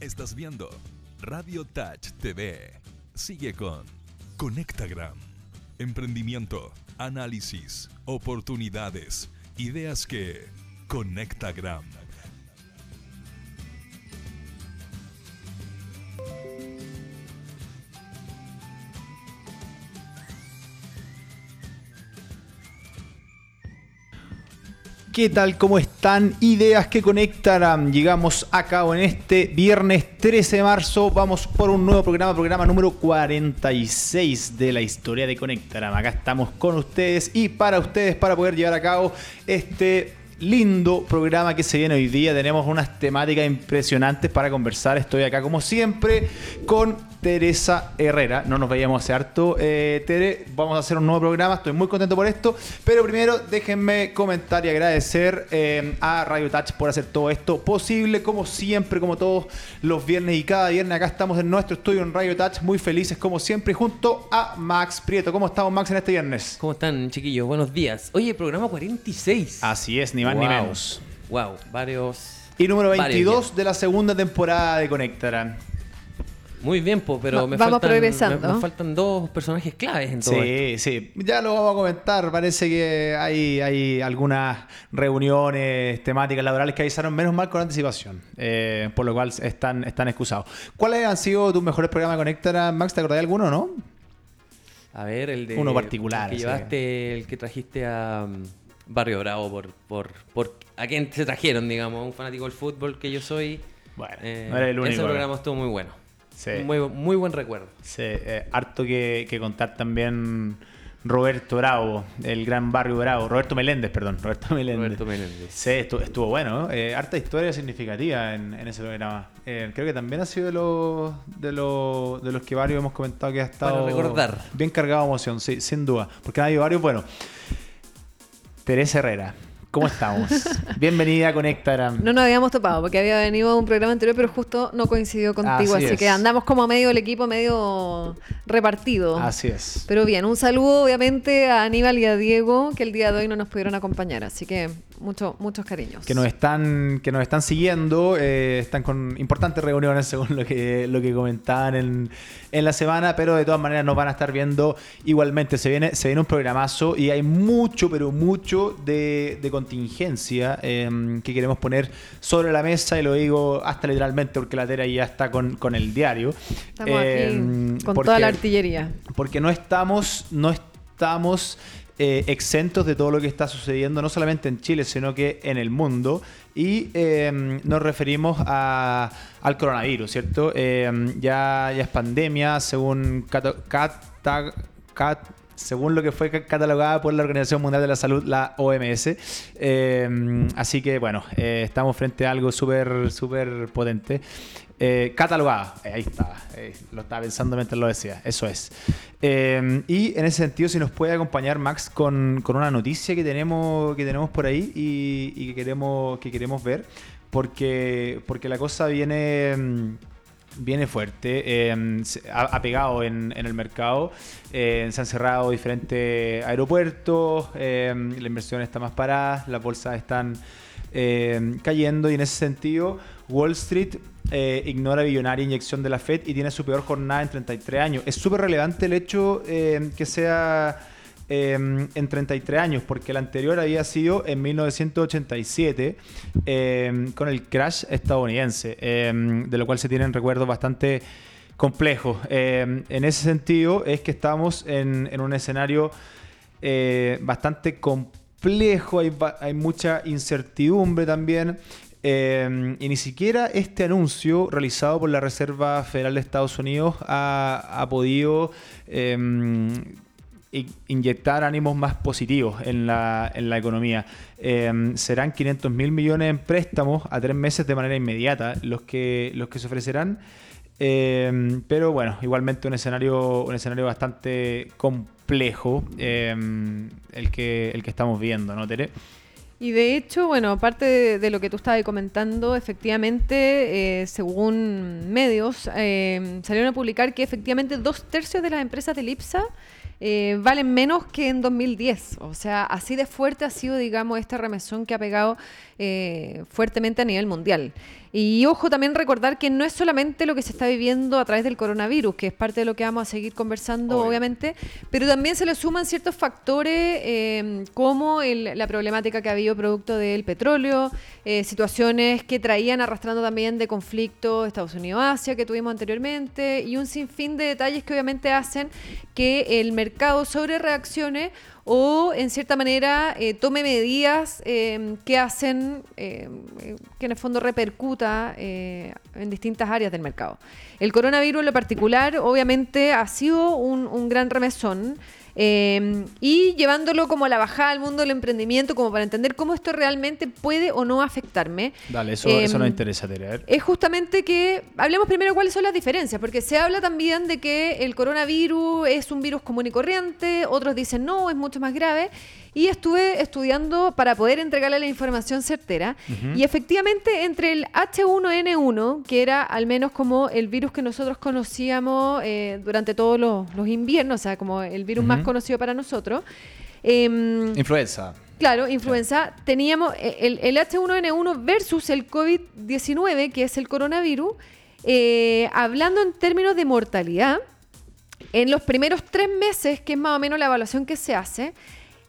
Estás viendo Radio Touch TV. Sigue con Conectagram. Emprendimiento, análisis, oportunidades, ideas que Conectagram. ¿Qué tal? ¿Cómo están? Ideas que conectarán. Llegamos a cabo en este viernes 13 de marzo. Vamos por un nuevo programa, programa número 46 de la historia de Conectaram. Acá estamos con ustedes y para ustedes para poder llevar a cabo este lindo programa que se viene hoy día. Tenemos unas temáticas impresionantes para conversar. Estoy acá como siempre con Teresa Herrera. No nos veíamos hace harto, eh, Tere. Vamos a hacer un nuevo programa. Estoy muy contento por esto. Pero primero déjenme comentar y agradecer eh, a Radio Touch por hacer todo esto posible. Como siempre, como todos los viernes y cada viernes, acá estamos en nuestro estudio en Radio Touch. Muy felices como siempre junto a Max Prieto. ¿Cómo estamos, Max, en este viernes? ¿Cómo están, chiquillos? Buenos días. Oye, programa 46. Así es, ni más ni menos. Wow, varios. Y número varios 22 ya. de la segunda temporada de Conectarán. Muy bien, po, pero Va- me, vamos faltan, progresando. me, me faltan dos personajes claves en todo esto. Sí, sí. Ya lo vamos a comentar. Parece que hay, hay algunas reuniones temáticas laborales que avisaron menos mal con anticipación. eh, por lo cual están, están excusados. ¿Cuáles han sido tus mejores programas de Conectar? Max, ¿te acordás de alguno, no? A ver, el de. Uno particular, El que sí. llevaste, el que trajiste a um, Barrio Bravo por, por, por. ¿A quién se trajeron, digamos? Un fanático del fútbol que yo soy. Bueno, Eh, no eres el único. Ese programa estuvo muy bueno. Sí. Muy, muy buen recuerdo. Sí, eh, harto que, que contar también Roberto Bravo, el gran barrio Bravo. Roberto Meléndez, perdón. Roberto Meléndez. Roberto Meléndez. Sí, estuvo, estuvo bueno. ¿no? Eh, harta historia significativa en, en ese programa. Eh, creo que también ha sido de los, de los, de los que varios hemos comentado que ha estado Para recordar. bien cargado de emoción, sí, sin duda. Porque han habido varios. Bueno, Teresa Herrera, ¿cómo estamos? Bienvenida a Conectaram. No nos habíamos topado porque había venido un programa anterior, pero justo no coincidió contigo. Así que andamos como medio el equipo, medio repartido. Así es. Pero bien, un saludo obviamente a Aníbal y a Diego que el día de hoy no nos pudieron acompañar. Así que mucho, muchos cariños. que nos están que nos están siguiendo eh, están con importantes reuniones según lo que lo que comentaban en, en la semana pero de todas maneras nos van a estar viendo igualmente se viene se viene un programazo y hay mucho pero mucho de, de contingencia eh, que queremos poner sobre la mesa y lo digo hasta literalmente porque la Tera ya está con, con el diario Estamos Eh, aquí con porque- toda la artillería. porque no estamos, no estamos eh, exentos de todo lo que está sucediendo, no solamente en Chile, sino que en el mundo. Y eh, nos referimos a- al coronavirus, ¿cierto? Eh, ya, ya es pandemia, según cat- según lo que fue ca- catalogada por la Organización Mundial de la Salud, la OMS. Así que, bueno, estamos frente a algo súper, súper potente. Eh, catalogada, Eh, ahí está, eh, lo estaba pensando mientras lo decía, eso es. Y en ese sentido, si nos puede acompañar Max con, con una noticia que tenemos, que tenemos por ahí y, que, queremos, que queremos ver, porque, porque la cosa viene, mm, viene fuerte, se- ha, pegado en, el mercado, se han cerrado diferentes aeropuertos, eh, la inversión está más parada, las bolsas están eh, cayendo y en ese sentido Wall Street eh, ignora billonaria inyección de la Fed y tiene su peor jornada en 33 años. Es súper relevante el hecho eh, que sea eh, en 33 años, porque el anterior había sido en 1987 eh, con el crash estadounidense, de lo cual se tienen recuerdos bastante complejos. En ese sentido es que estamos en, un escenario bastante complejo, hay mucha incertidumbre también. Eh, y ni siquiera este anuncio realizado por la Reserva Federal de Estados Unidos ha, podido i- inyectar ánimos más positivos en la, economía. Eh, serán 500 mil millones en préstamos a tres meses de manera inmediata los que, los que se ofrecerán. Pero bueno, igualmente un escenario, un escenario bastante complejo el, que, el que estamos viendo, ¿no, Tere? Y de hecho, bueno, aparte de, lo que tú estabas comentando, efectivamente, eh, según medios, eh, salieron a publicar que efectivamente dos tercios de las empresas del IPSA eh, valen menos que en 2010. O sea, así de fuerte ha sido, digamos, esta remesón que ha pegado eh, fuertemente a nivel mundial. Y ojo también recordar que no es solamente lo que se está viviendo a través del coronavirus, que es parte de lo que vamos a seguir conversando, obviamente, pero también se le suman ciertos factores eh, como el- la problemática que ha habido producto del petróleo, eh, situaciones que traían arrastrando también de conflicto Estados Unidos-Asia que tuvimos anteriormente y un sinfín de detalles que obviamente hacen que el mercado sobre reaccione o en cierta manera eh, tome medidas eh, que hacen eh, que en el fondo repercuta eh, en distintas áreas del mercado. El coronavirus en lo particular obviamente ha sido un, un gran remesón. Eh, y llevándolo como a la bajada al mundo del emprendimiento, como para entender cómo esto realmente puede o no afectarme. Dale, eso, Em, eso nos interesa, Tere. A ver. es justamente que hablemos primero cuáles son las diferencias, porque se habla también de que el coronavirus es un virus común y corriente, otros dicen no, es mucho más grave, y estuve estudiando para poder entregarle la información certera, y efectivamente entre el H1N1, que era al menos como el virus que nosotros conocíamos eh, durante todos los, los inviernos, o sea, como el virus más conocido para nosotros, em, Influenza. Claro, influenza. Teníamos el, el H1N1 versus el COVID-19, que es el coronavirus. eh, hablando en términos de mortalidad, en los primeros tres meses, que es más o menos la evaluación que se hace,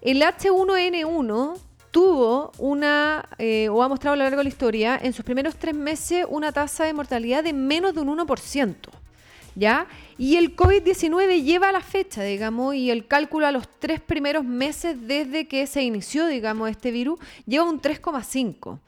el H1N1 tuvo una, eh, o ha mostrado a lo largo de la historia, en sus primeros tres meses una tasa de mortalidad de menos de un 1%. ¿Ya? Y el COVID-19 lleva a la fecha, digamos, y el cálculo a los tres primeros meses desde que se inició, digamos, este virus, lleva un 3,5.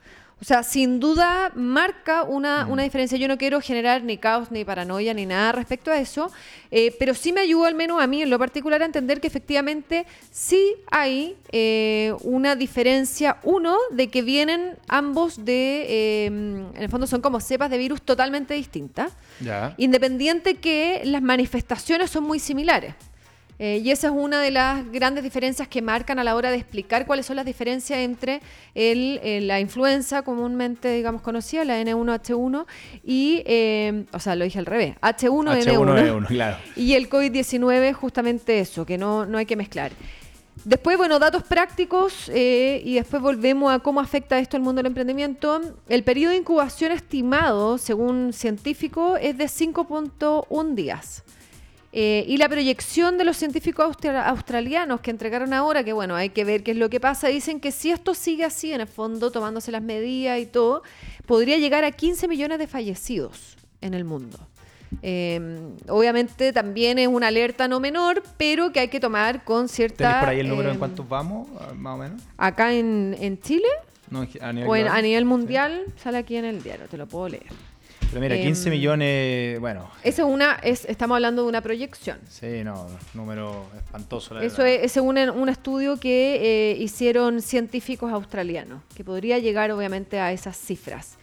O sea, sin duda marca una, una diferencia. Yo no quiero generar ni caos, ni paranoia, ni nada respecto a eso, eh, pero sí me ayudó al menos a mí en lo particular a entender que efectivamente sí hay eh, una diferencia, uno, de que vienen ambos de, eh, en el fondo son como cepas de virus totalmente distintas, Ya. independiente que las manifestaciones son muy similares. Eh, y esa es una de las grandes diferencias que marcan a la hora de explicar cuáles son las diferencias entre el, eh, la influenza comúnmente, digamos, conocida, la N1H1, y, eh, o sea, lo dije al revés, H1N1, H1N1, claro. y el COVID-19, justamente eso, que no, no hay que mezclar. Después, bueno, datos prácticos eh, y después volvemos a cómo afecta esto al mundo del emprendimiento. El periodo de incubación estimado, según científicos, es de 5.1 días. Eh, y la proyección de los científicos austra- australianos que entregaron ahora, que bueno, hay que ver qué es lo que pasa, dicen que si esto sigue así, en el fondo, tomándose las medidas y todo, podría llegar a 15 millones de fallecidos en el mundo. Eh, obviamente también es una alerta no menor, pero que hay que tomar con cierta... ¿Tenéis por ahí el número eh, en cuántos vamos, ah, más o menos? Acá en, en Chile No, a nivel o en- a nivel mundial, sale aquí en el diario, te lo puedo leer. Pero mira, em, 15 millones, bueno, Eso es una, es, estamos hablando de una proyección. sí, no, número espantoso. La Eso verdad. es, es un estudio que eh, hicieron científicos australianos, que podría llegar obviamente a esas cifras.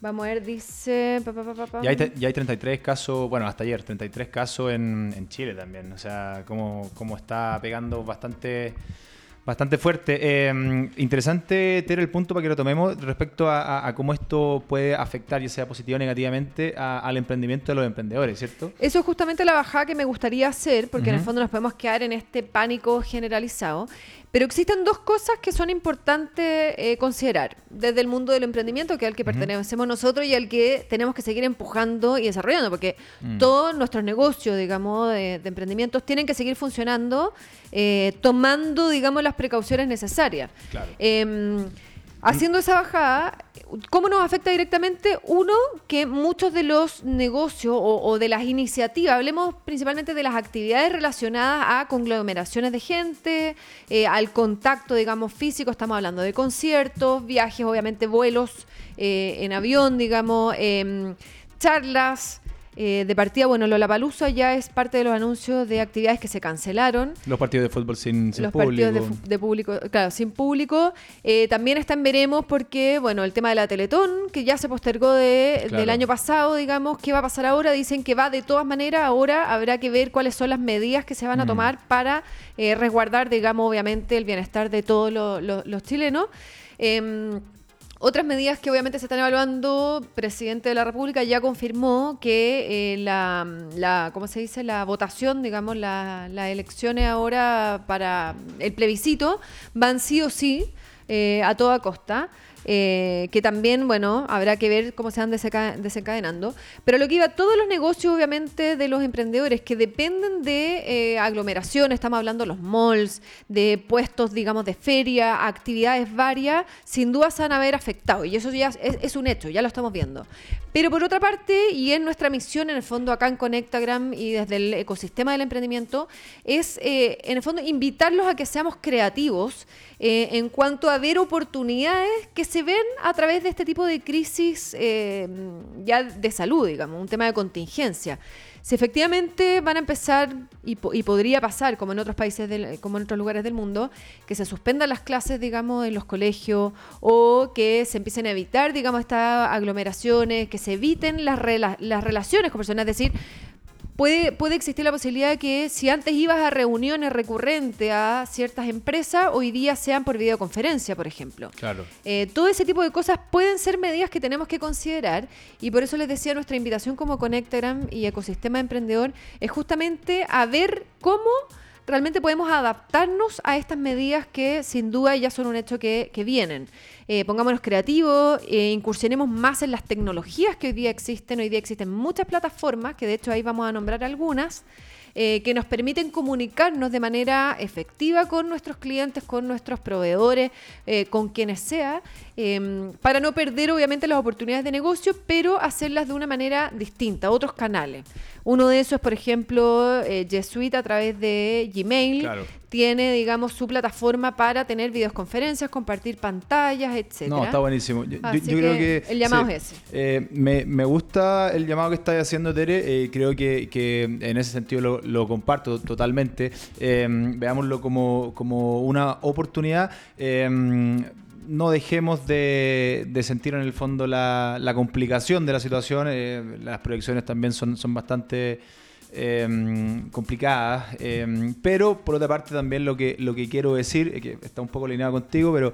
Vamos a ver, dice... pa. Ya hay, te- ya hay 33 casos, bueno, hasta ayer, 33 casos en, en Chile también. O sea, como, como está pegando bastante, bastante fuerte. Eh, interesante, Tere, el punto para que lo tomemos respecto a, a- a cómo esto puede afectar, ya sea positivo o negativamente, a- al emprendimiento de los emprendedores, ¿cierto? Eso es justamente la bajada que me gustaría hacer, porque en el fondo nos podemos quedar en este pánico generalizado. Pero existen dos cosas que son importantes eh, considerar desde el mundo del emprendimiento, que es al que pertenecemos nosotros y al que tenemos que seguir empujando y desarrollando, porque todos nuestros negocios, digamos, de, de emprendimientos tienen que seguir funcionando eh, tomando, digamos, las precauciones necesarias. Claro. Em, haciendo esa bajada, ¿cómo nos afecta directamente? Uno, que muchos de los negocios o, o de las iniciativas, hablemos principalmente de las actividades relacionadas a conglomeraciones de gente, eh, al contacto, digamos, físico, estamos hablando de conciertos, viajes, obviamente vuelos eh, en avión, digamos, em, charlas. Eh, de partida, bueno, Lollapalooza ya es parte de los anuncios de actividades que se cancelaron Los partidos de fútbol sin, sin los público. partidos de, público, claro, sin público. Eh, también están veremos porque, bueno, el tema de la Teletón, que ya se postergó de- Claro. del año pasado, digamos, ¿qué va a pasar ahora? Dicen que va de todas maneras, ahora habrá que ver cuáles son las medidas que se van a Mm. tomar para eh, resguardar, digamos, obviamente, el bienestar de todos lo- lo- los chilenos. Otras medidas que obviamente se están evaluando, presidente de la República ya confirmó que eh, la, la, ¿cómo se dice? La votación, digamos, las elecciones ahora para el plebiscito van sí o sí eh, a toda costa. Eh, que también, bueno, habrá que ver cómo se van desencadenando. Pero lo que iba, todos los negocios, obviamente, de los emprendedores que dependen de eh, aglomeración, estamos hablando de los malls, de puestos, digamos, de feria, actividades varias, sin duda se van a ver afectados. Y eso ya es, un hecho, ya lo estamos viendo. Pero por otra parte, y en nuestra misión, en el fondo, acá en Conectagram y desde el ecosistema del emprendimiento, es, eh, en el fondo, invitarlos a que seamos creativos en cuanto a ver oportunidades que se ven a través de este tipo de crisis eh, ya de salud, digamos, un tema de contingencia. Si efectivamente van a empezar, y, podría pasar, como en otros países, como en otros lugares del mundo, que se suspendan las clases, digamos, en los colegios, o que se empiecen a evitar, digamos, estas aglomeraciones, que se eviten las, las relaciones con personas, es decir, puede, puede existir la posibilidad de que si antes ibas a reuniones recurrentes a ciertas empresas, hoy día sean por videoconferencia, por ejemplo. Claro. Eh, todo ese tipo de cosas pueden ser medidas que tenemos que considerar y por eso les decía nuestra invitación como Conectagram y Ecosistema Emprendedor es justamente a ver cómo realmente podemos adaptarnos a estas medidas que sin duda ya son un hecho que, vienen. Eh, pongámonos creativos, eh, incursionemos más en las tecnologías que hoy día existen. Hoy día existen muchas plataformas, que de hecho ahí vamos a nombrar algunas. Eh, que nos permiten comunicarnos de manera efectiva con nuestros clientes, con nuestros proveedores, con quienes sea, em, para no perder obviamente las oportunidades de negocio, pero hacerlas de una manera distinta, otros canales. Uno de esos es, por ejemplo, eh, G Suite a través de Gmail. Tiene, digamos, su plataforma para tener videoconferencias, compartir pantallas, etc. No, está buenísimo. Yo, creo que, el llamado es ese. Eh, me, gusta el llamado que estás haciendo, Tere. Eh, creo que, en ese sentido lo, comparto totalmente. veámoslo como, como una oportunidad no dejemos de, sentir en el fondo la, complicación de la situación. Eh, las proyecciones también son, son bastante em, complicadas. Em, pero por otra parte también lo que, lo que quiero decir, que está un poco alineado contigo, pero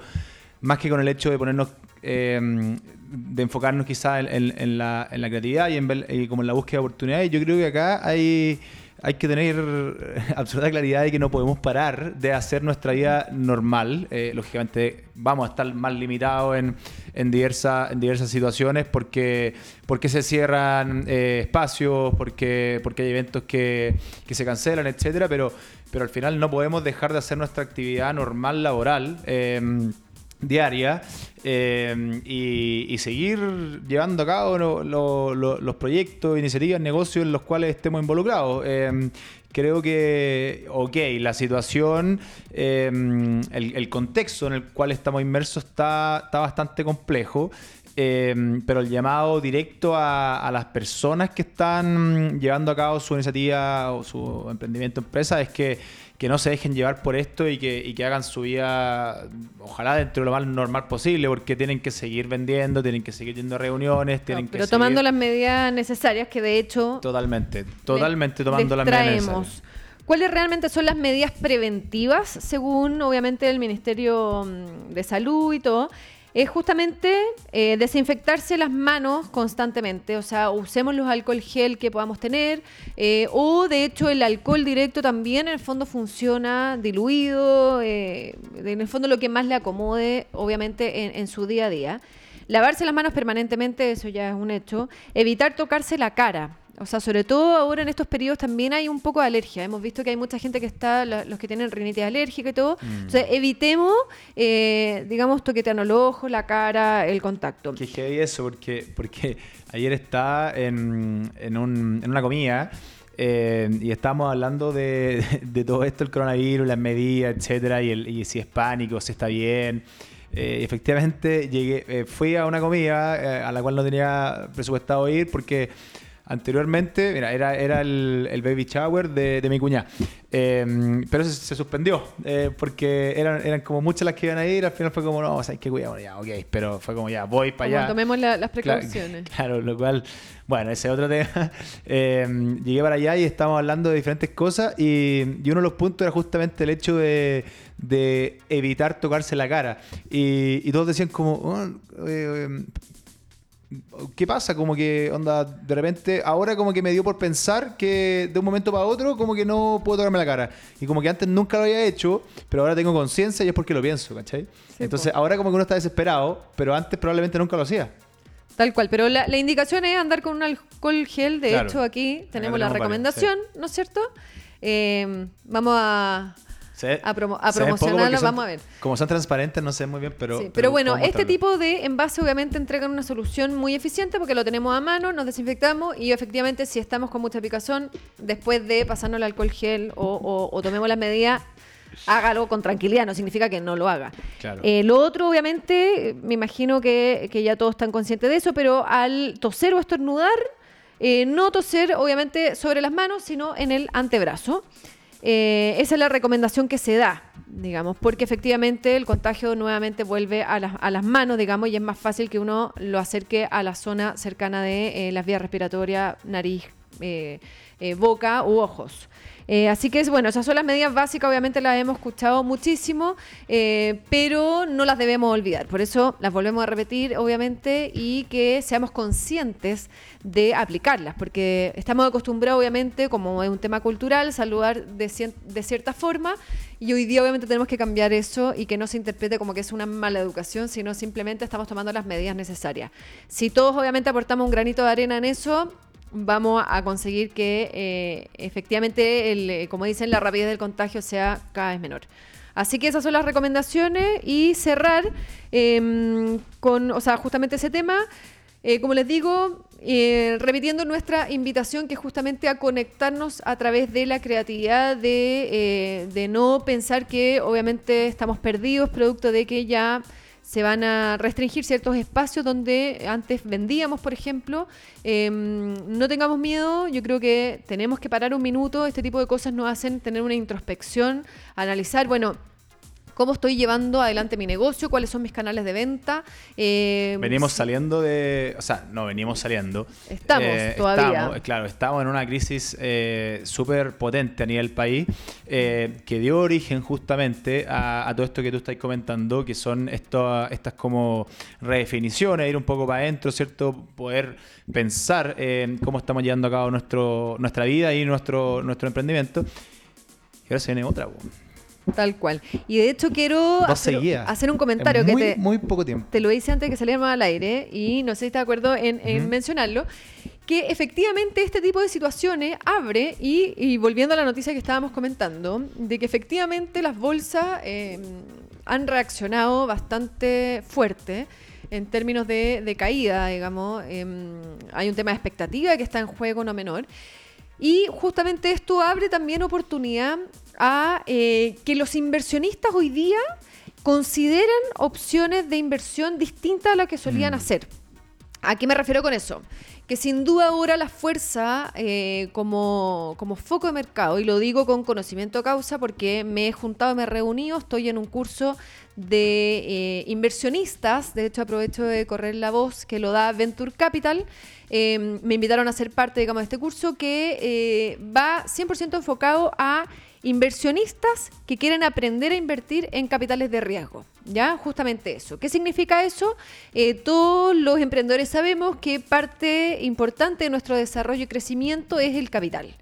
más que con el hecho de ponernos, em, de enfocarnos quizás en, la, en, la, creatividad y, en, y como en la búsqueda de oportunidades, yo creo que acá hay hay que tener absoluta claridad de que no podemos parar de hacer nuestra vida normal. Eh, lógicamente vamos a estar más limitados en, en, en diversas situaciones porque, se cierran eh, espacios, porque, porque hay eventos que, se cancelan, etcétera, pero, pero al final no podemos dejar de hacer nuestra actividad normal laboral. Eh, diaria eh, y, seguir llevando a cabo los proyectos, iniciativas, negocios en los cuales estemos involucrados. Eh, creo que, ok, la situación, eh, el, contexto en el cual estamos inmersos está, bastante complejo. pero el llamado directo a, a, las personas que están llevando a cabo su iniciativa o su emprendimiento empresa es que que no se dejen llevar por esto y que, que hagan su vida, ojalá dentro de lo más normal posible, porque tienen que seguir vendiendo, tienen que seguir yendo a reuniones, tienen que Pero tomando las medidas necesarias que de hecho... Totalmente, totalmente tomando las medidas necesarias. ¿Cuáles realmente son las medidas preventivas, según obviamente el Ministerio mm, de Salud y todo? Es justamente eh, desinfectarse las manos constantemente. O sea, usemos los alcohol gel que podamos tener. Eh, o de hecho el alcohol directo también en el fondo funciona diluido. Eh, en el fondo lo que más le acomode, obviamente, en su día a día. Lavarse las manos permanentemente, eso ya es un hecho. Evitar tocarse la cara. O sea, sobre todo ahora en estos periodos también hay un poco de alergia. Hemos visto que hay mucha gente que está, los que tienen rinitis alérgica y todo. Mm. Sea, evitemos, eh, digamos, toqueteando los ojos, la cara, el contacto. Que heavy eso, porque, porque ayer estaba en, en, un, en una comida eh, y estábamos hablando de, de, todo esto, el coronavirus, las medidas, etcétera, y, el, y si es pánico, si está bien. Eh, efectivamente, llegué, fui a una comida a la cual no tenía presupuestado ir porque Anteriormente, mira, era, era el, el baby shower de, de mi cuñada. Eh, pero se, se suspendió eh, porque eran, eran como muchas las que iban a ir. Al final fue como, no, o sea, hay que cuidar, ya, ok. Pero fue como, ya, voy para Como allá. tomemos la- las precauciones. Claro, lo cual, bueno, ese es otro tema. Eh, llegué para allá y estábamos hablando de diferentes cosas y, y uno de los puntos era justamente el hecho de, de evitar tocarse la cara. Y, y todos decían como, "Oh, eh, ¿qué pasa? Como que, onda, de repente, ahora como que me dio por pensar que de un momento para otro como que no puedo tocarme la cara. Y como que antes nunca lo había hecho, pero ahora tengo conciencia y es porque lo pienso, ¿cachai? Sí, Entonces po. ahora como que uno está desesperado, pero antes probablemente nunca lo hacía. Tal cual, pero la, la indicación es andar con un alcohol gel. De Claro. hecho, aquí tenemos tenemos la varios, recomendación, ¿no es cierto? Eh, vamos a, Se- a, promo- promocionarlo, son- vamos a ver. Como son transparentes, no sé muy bien, pero. Sí, pero bueno, este tipo de envase obviamente entregan una solución muy eficiente porque lo tenemos a mano, nos desinfectamos y efectivamente si estamos con mucha picazón, después de pasarnos el alcohol gel o, o- o tomemos las medidas, hágalo con tranquilidad, no significa que no lo haga. Claro. Eh, lo otro, obviamente, me imagino que, que ya todos están conscientes de eso, pero al toser o estornudar, eh, no toser obviamente sobre las manos, sino en el antebrazo. Eh, esa es la recomendación que se da, digamos, porque efectivamente el contagio nuevamente vuelve a las, a las manos, digamos, y es más fácil que uno lo acerque a la zona cercana de eh, las vías respiratorias, nariz, eh, boca u ojos. Eh, así que es bueno, esas son las medidas básicas, obviamente las hemos escuchado muchísimo, eh, pero no las debemos olvidar. Por eso las volvemos a repetir, obviamente, y que seamos conscientes de aplicarlas, porque estamos acostumbrados, obviamente, como es un tema cultural, saludar de, de cierta forma, y hoy día obviamente tenemos que cambiar eso y que no se interprete como que es una mala educación, sino simplemente estamos tomando las medidas necesarias. Si todos obviamente aportamos un granito de arena en eso, vamos a conseguir que eh, efectivamente, el, eh, como dicen, la rapidez del contagio sea cada vez menor. Así que esas son las recomendaciones y cerrar em, con, o sea, justamente ese tema. Eh, como les digo, repitiendo nuestra invitación que es justamente a conectarnos a través de la creatividad, de, de no pensar que obviamente estamos perdidos producto de que ya se van a restringir ciertos espacios donde antes vendíamos, por ejemplo. Eh, no tengamos miedo, yo creo que tenemos que parar un minuto, este tipo de cosas nos hacen tener una introspección, analizar, bueno, cómo estoy llevando adelante mi negocio, cuáles son mis canales de venta. Eh, Venimos saliendo de. O sea, no venimos saliendo. Eh, Estamos todavía. estamos, claro, estamos en una crisis eh, súper potente a nivel país eh, que dio origen justamente a, a todo esto que tú estás comentando, que son esto- estas como redefiniciones, ir un poco para adentro, ¿cierto? Poder pensar en cómo estamos llevando a cabo nuestro, nuestra vida y nuestro, nuestro emprendimiento. Y ahora se viene otra. Tal cual. Y de hecho quiero hacer, un comentario En que muy, te, muy poco tiempo. te lo hice antes de que saliéramos al aire y no sé si estás de acuerdo en, en mencionarlo, que efectivamente este tipo de situaciones abre y, y volviendo a la noticia que estábamos comentando, de que efectivamente las bolsas eh, han reaccionado bastante fuerte en términos de, de caída, digamos. Em, hay un tema de expectativa que está en juego no menor. Y justamente esto abre también oportunidad a eh, que los inversionistas hoy día consideren opciones de inversión distintas a las que solían hacer. ¿A qué me refiero con eso? Que sin duda ahora la fuerza eh, como, como foco de mercado, y lo digo con conocimiento de causa porque me he juntado, me he reunido, estoy en un curso de eh, inversionistas, de hecho aprovecho de correr la voz que lo da Venture Capital, eh, me invitaron a ser parte, de este curso que va 100% enfocado a inversionistas que quieren aprender a invertir en capitales de riesgo. ¿Ya? Justamente eso. ¿Qué significa eso? Eh, todos los emprendedores sabemos que parte importante de nuestro desarrollo y crecimiento es el capital.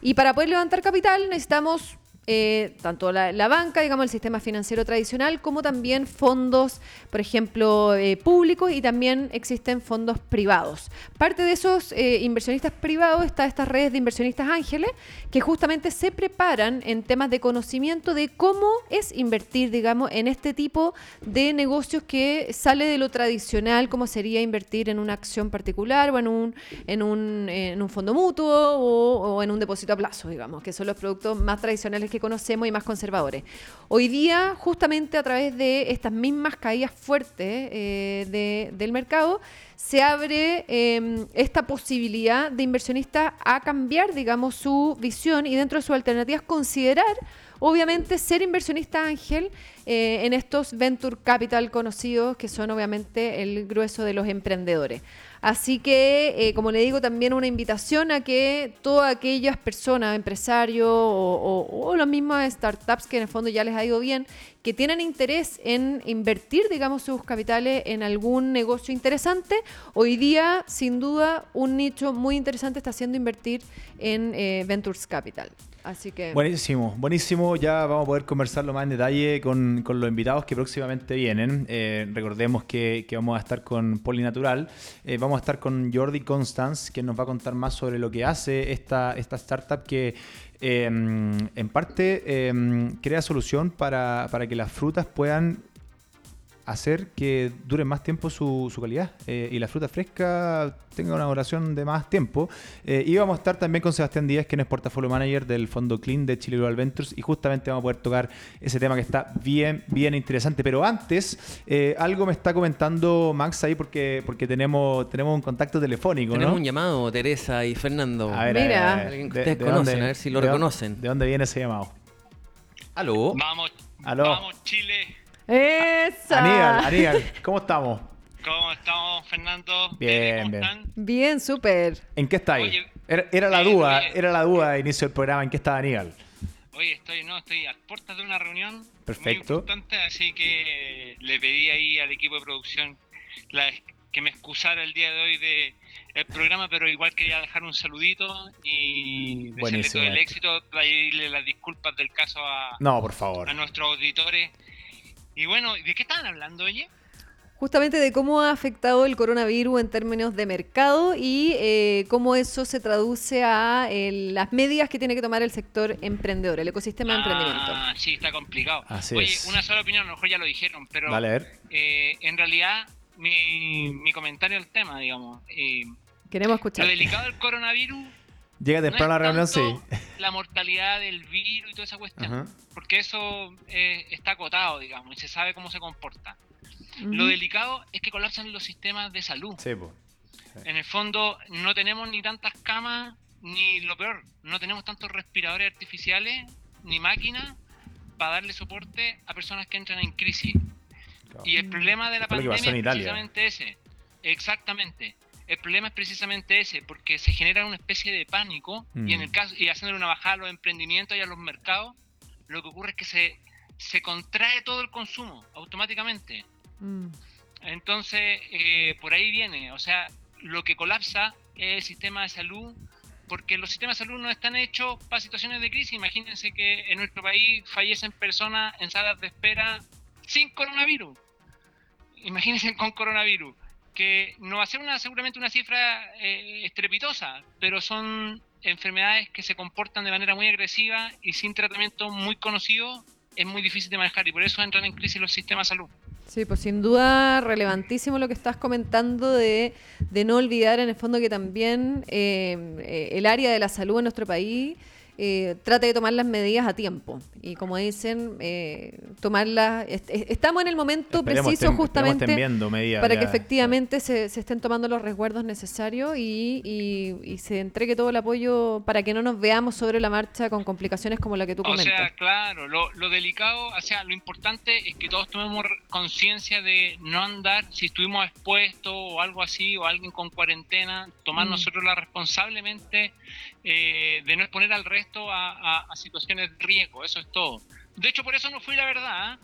Y para poder levantar capital necesitamos eh, tanto la, banca, digamos, el sistema financiero tradicional, como también fondos, por ejemplo, eh, públicos y también existen fondos privados. Parte de esos eh, inversionistas privados está estas redes de inversionistas ángeles que justamente se preparan en temas de conocimiento de cómo es invertir, digamos, en este tipo de negocios que sale de lo tradicional, como sería invertir en una acción particular o en un, en un, en un fondo mutuo o, o en un depósito a plazo, digamos, que son los productos más tradicionales que que conocemos y más conservadores. Hoy día, justamente a través de estas mismas caídas fuertes eh, de- del mercado, se abre eh, esta posibilidad de inversionistas a cambiar, digamos, su visión y dentro de sus alternativas considerar, obviamente, ser inversionista ángel eh, en estos venture capital conocidos, que son obviamente el grueso de los emprendedores. Así que, eh, como le digo, también una invitación a que todas aquellas personas, empresarios o, las mismas startups que en el fondo ya les ha ido bien, que tienen interés en invertir, digamos, sus capitales en algún negocio interesante, hoy día, sin duda, un nicho muy interesante está haciendo invertir en eh, Ventures Capital. Así que... Buenísimo, buenísimo. Ya vamos a poder conversarlo más en detalle con, con los invitados que próximamente vienen. Eh, recordemos que, vamos a estar con Polinatural. Eh, vamos a estar con Jordi Constance, que nos va a contar más sobre lo que hace esta, esta startup que eh, en parte eh, crea solución para, para que las frutas puedan hacer que dure más tiempo su, su calidad eh, y la fruta fresca tenga una duración de más tiempo. Eh, y vamos a estar también con Sebastián Díaz, que es portafolio manager del fondo Clean de Chile Global Ventures, y justamente vamos a poder tocar ese tema que está bien, bien interesante. Pero antes, eh, algo me está comentando Max ahí porque, porque tenemos, tenemos un contacto telefónico, Tenemos ¿no? un llamado, Teresa y Fernando. A ver, Mira. a ver, Alguien que ¿de- ustedes de conocen, dónde- a ver si lo de reconocen. ¿De dónde viene ese llamado? ¿Aló? Vamos, Aló. vamos Chile. ¡Esa! Aníbal, Aníbal, ¿cómo estamos? ¿Cómo estamos, Fernando? Bien, ¿Cómo bien. están? Bien, súper. ¿En qué está ahí? Oye, Era, era la bien, duda, bien. era la duda de inicio del programa, ¿en qué estaba Aníbal? Oye, estoy, no, estoy a puertas de una reunión Perfecto. muy importante, así que le pedí ahí al equipo de producción la- que me excusara el día de hoy de el programa, pero igual quería dejar un saludito y desearle todo el éxito, pedirle las disculpas del caso a, No, por favor. a nuestros auditores. Y bueno, ¿de qué estaban hablando, oye? Justamente de cómo ha afectado el coronavirus en términos de mercado y eh, cómo eso se traduce a eh, las medidas que tiene que tomar el sector emprendedor, el ecosistema de emprendimiento. Ah, sí, está complicado. Así Oye, es. una sola opinión, a lo mejor ya lo dijeron, pero Dale, a ver. eh, en realidad mi, mi comentario al tema, digamos, eh, Queremos lo escuchar. delicado del coronavirus Llega no temprano a es la reunión, sí. la mortalidad del virus y toda esa cuestión, Ajá. porque eso eh, está acotado, digamos, y se sabe cómo se comporta. Lo delicado es que colapsan los sistemas de salud. Sí, pues. En el fondo no tenemos ni tantas camas, ni lo peor, no tenemos tantos respiradores artificiales, ni máquinas para darle soporte a personas que entran en crisis. Y el problema de la pandemia es precisamente ese. Exactamente. El problema es precisamente ese, porque se genera una especie de pánico Mm. y en el caso y haciendo una bajada a los emprendimientos y a los mercados, lo que ocurre es que se, se contrae todo el consumo automáticamente. Mm. Entonces, eh, por ahí viene, o sea, lo que colapsa es el sistema de salud, porque los sistemas de salud no están hechos para situaciones de crisis. Imagínense que en nuestro país fallecen personas en salas de espera sin coronavirus. Imagínense con coronavirus, que no va a ser una, seguramente una cifra eh, estrepitosa, pero son enfermedades que se comportan de manera muy agresiva y sin tratamiento muy conocido es muy difícil de manejar y por eso entran en crisis los sistemas de salud. Sí, pues sin duda relevantísimo lo que estás comentando de, no olvidar en el fondo que también eh, eh, el área de la salud en nuestro país eh, trate de tomar las medidas a tiempo. Y como dicen, eh, tomarlas... est- est- estamos en el momento Esperemos preciso justamente medidas para ya. que efectivamente se, se estén tomando los resguardos necesarios y, y- y se entregue todo el apoyo para que no nos veamos sobre la marcha con complicaciones como la que tú O comentas. sea, claro, lo, lo delicado, o sea, lo importante es que todos tomemos conciencia de no andar, si estuvimos expuestos o algo así, o alguien con cuarentena, tomar Mm. nosotros la responsablemente eh, de no exponer al resto a, a- a situaciones de riesgo, eso es todo. De hecho, por eso no fui, la verdad. ¿eh?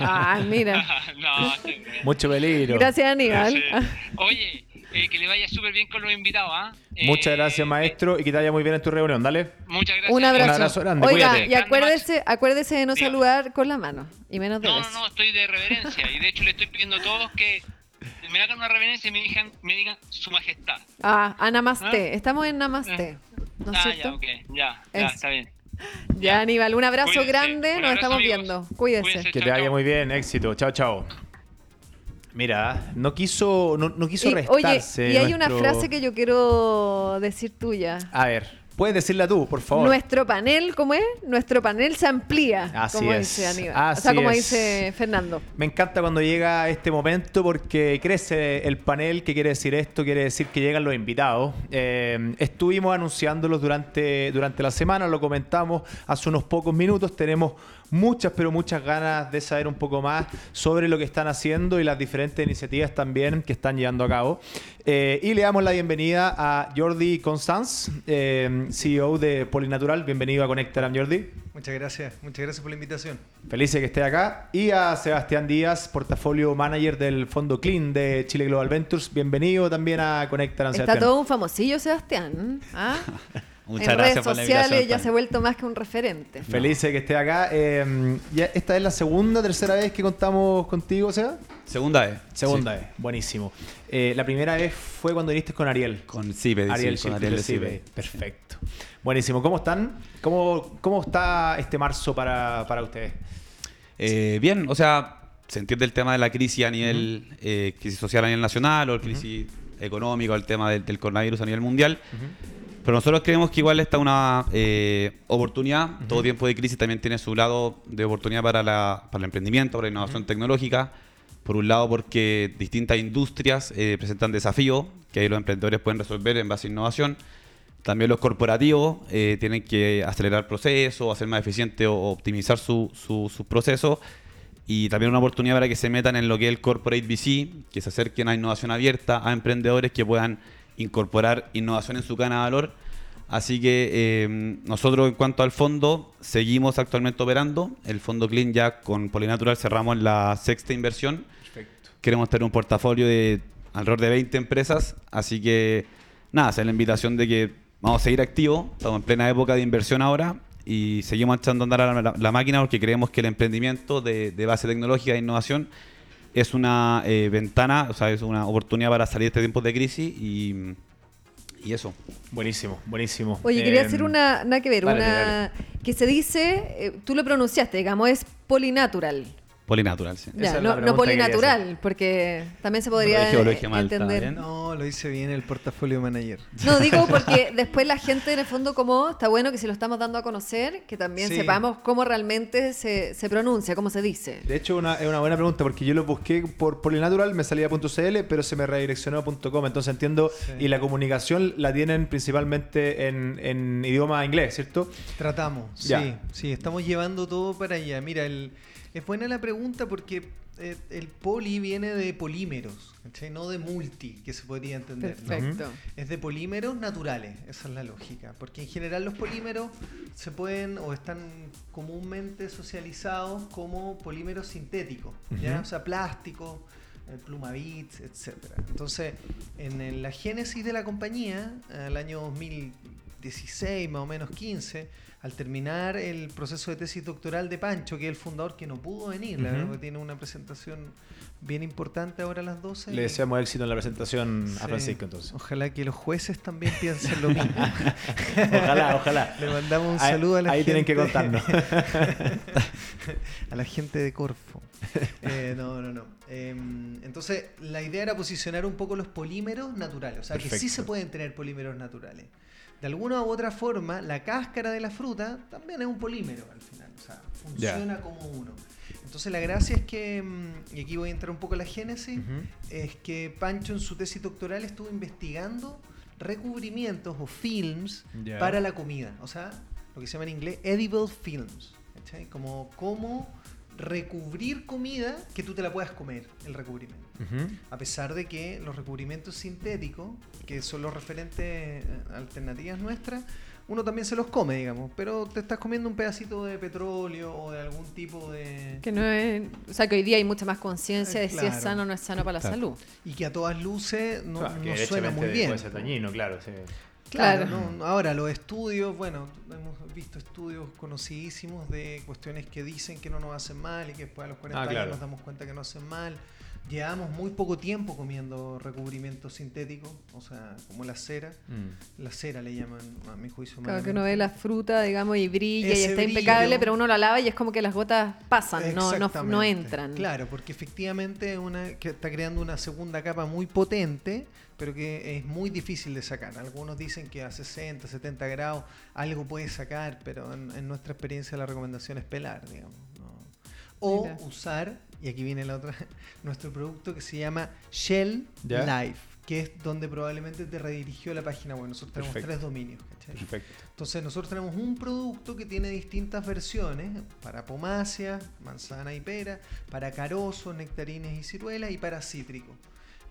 Ah, mira. no, bien. Mucho peligro. Gracias, Aníbal. Sí. Oye, eh, que le vaya súper bien con los invitados, ¿ah? Eh, Muchas gracias, eh, maestro, y que te vaya muy bien en tu reunión. Dale. Muchas gracias. Un abrazo. Un abrazo grande, Oiga, cuídate. y acuérdese, acuérdese de no saludar con la mano. Y menos de No, no, no, estoy de reverencia. Y de hecho le estoy pidiendo a todos que me hagan una reverencia y me digan, me digan su majestad. Ah, a Namaste. ¿Ah? Estamos en Namaste. ¿No es ah, cierto? ya, ok, ya, ya, Es- está bien. Ya, Aníbal, un abrazo Cuídense. grande. Un Nos abrazo, estamos amigos. viendo. Cuídese. Cuídense. Que te vaya chao. muy bien, éxito. Chao, chao. Mira, no quiso, no, no quiso Y, restarse. oye, y hay una frase que yo quiero decir tuya. A ver, Puedes decirla tú, por favor. Nuestro panel, ¿cómo es? Nuestro panel se amplía, Así como es. dice Aníbal. o sea, como es. dice Fernando. Me encanta cuando llega este momento porque crece el panel. ¿Qué quiere decir esto? Quiere decir que llegan los invitados. Eh, estuvimos anunciándolos durante, durante la semana, lo comentamos hace unos pocos minutos. Tenemos muchas, pero muchas ganas de saber un poco más sobre lo que están haciendo y las diferentes iniciativas también que están llevando a cabo. Eh, y le damos la bienvenida a Jordi Constance, eh, CEO de Polinatural. Bienvenido a Conectaram, Jordi. Muchas gracias, muchas gracias por la invitación. Feliz de que esté acá. Y a Sebastián Díaz, portafolio manager del fondo Clean de Chile Global Ventures. Bienvenido también a Conectar Está todo un famosillo, Sebastián. ¿ah? Muchas en gracias redes por la sociales ya se ha vuelto más que un referente. Feliz de que esté acá. Eh, ya esta es la segunda, tercera vez que contamos contigo, Seba. Segunda vez. Segunda vez, buenísimo. Eh, la primera vez fue cuando viniste con Ariel. Con Cipe, Ariel, sí, con Ariel. Cipe. Perfecto. Buenísimo. ¿Cómo están? ¿Cómo, cómo está este marzo para, para ustedes? Eh, bien, o sea, se entiende el tema de la crisis a nivel, eh, crisis social a nivel nacional o crisis económica o el tema del, del coronavirus a nivel mundial. Pero nosotros creemos que igual está una eh, oportunidad. Todo tiempo de crisis también tiene su lado de oportunidad para, la, para el emprendimiento, para la innovación tecnológica. Por un lado, porque distintas industrias eh, presentan desafíos que ahí los emprendedores pueden resolver en base a innovación. También los corporativos eh, tienen que acelerar procesos, hacer más eficiente o optimizar su- su- sus procesos. Y también una oportunidad para que se metan en lo que es el Corporate VC, que se acerquen a innovación abierta, a emprendedores que puedan incorporar innovación en su cadena de valor. Así que eh, nosotros en cuanto al fondo, seguimos actualmente operando. El fondo Clean ya con Polinatural cerramos la sexta inversión. Perfecto. Queremos tener un portafolio de alrededor de 20 empresas. Así que nada, hacer la invitación de que vamos a seguir activos. Estamos en plena época de inversión ahora y seguimos echando a andar a la, la- la máquina porque creemos que el emprendimiento de, de base tecnológica e innovación es una eh, ventana, o sea, es una oportunidad para salir de este tiempo de crisis y, y eso. Buenísimo, buenísimo. Oye, quería Eh, hacer una, nada que ver, dale, una dale. que se dice, eh, tú lo pronunciaste, digamos, es polinatural. Polinatural, sí. Ya, no, no polinatural, porque también se podría Lo dije, lo dije mal, ¿está entender. bien? No, lo hice bien el portafolio manager. No, digo porque después la gente en el fondo como está bueno que si lo estamos dando a conocer, que también Sí. sepamos cómo realmente se, se pronuncia, cómo se dice. De hecho, una, es una buena pregunta porque yo lo busqué por Polinatural, me salía .cl, pero se me redireccionó a .com. Entonces entiendo, Sí. y la comunicación la tienen principalmente en, en idioma inglés, ¿cierto? Tratamos, sí, sí, estamos llevando todo para allá. Mira, el, es buena la pregunta porque eh, el poli viene de polímeros, no de multi, que se podría entender. ¿no? Perfecto. Es de polímeros naturales, esa es la lógica. Porque en general los polímeros se pueden o están comúnmente socializados como polímeros sintéticos, ¿ya? Ujú. o sea, plástico, eh, plumavits, etc. Entonces, en, la génesis de la compañía, al año 2016, más o menos 15, al terminar el proceso de tesis doctoral de Pancho, que es el fundador que no pudo venir, la Ujú. verdad, porque tiene una presentación bien importante ahora a las 12. Le deseamos éxito en la presentación a. Francisco entonces. Ojalá que los jueces también piensen lo mismo. Ojalá, ojalá. Le mandamos un Ahí- saludo a la ahí gente. tienen que contarnos. a la gente de Corfo. Eh, no, no, no. Em, entonces, la idea era posicionar un poco los polímeros naturales. O sea, que sí se pueden tener polímeros naturales. De alguna u otra forma, la cáscara de la fruta también es un polímero al final. O sea, funciona como uno. Entonces, la gracia es que, mm, y aquí voy a entrar un poco a la génesis, es que Pancho en su tesis doctoral estuvo investigando recubrimientos o films para la comida. O sea, lo que se llama en inglés edible films. ¿cachai? Como cómo recubrir comida que tú te la puedas comer, el recubrimiento. A pesar de que los recubrimientos sintéticos, que son los referentes eh, alternativas nuestras, uno también se los come, digamos, pero te estás comiendo un pedacito de petróleo o de algún tipo de... Que no es, o sea, que hoy día hay mucha más conciencia de Eh, si es sano o no es sano para la Claro. salud. Y que a todas luces no, Claro, que no suena muy bien. Puede ser dañino, claro. sí. Claro, Claro. no, ahora los estudios, bueno, hemos visto estudios conocidísimos de cuestiones que dicen que no nos hacen mal y que después a los 40 Ah, años nos damos cuenta que no hacen mal. Llevamos muy poco tiempo comiendo recubrimiento sintético, o sea, como la cera. Mm. La cera le llaman, a mi juicio. Claro, que uno ve la fruta, digamos, y brilla y está brillo. impecable, pero uno la lava y es como que las gotas pasan, no, no, no Exactamente. entran. Claro, porque efectivamente una, que está creando una segunda capa muy potente, pero que es muy difícil de sacar. Algunos dicen que a 60, 70 grados algo puede sacar, pero en, en nuestra experiencia la recomendación es pelar, digamos. ¿no? O Mira. usar, y aquí viene la otra, nuestro producto que se llama Shell ¿Ya? Life, que es donde probablemente te redirigió la página web. Nosotros tenemos Perfecto. tres dominios. ¿cachai? Perfecto. Entonces nosotros tenemos un producto que tiene distintas versiones para pomacia, manzana y pera, para carozo, nectarines y ciruelas y para cítrico.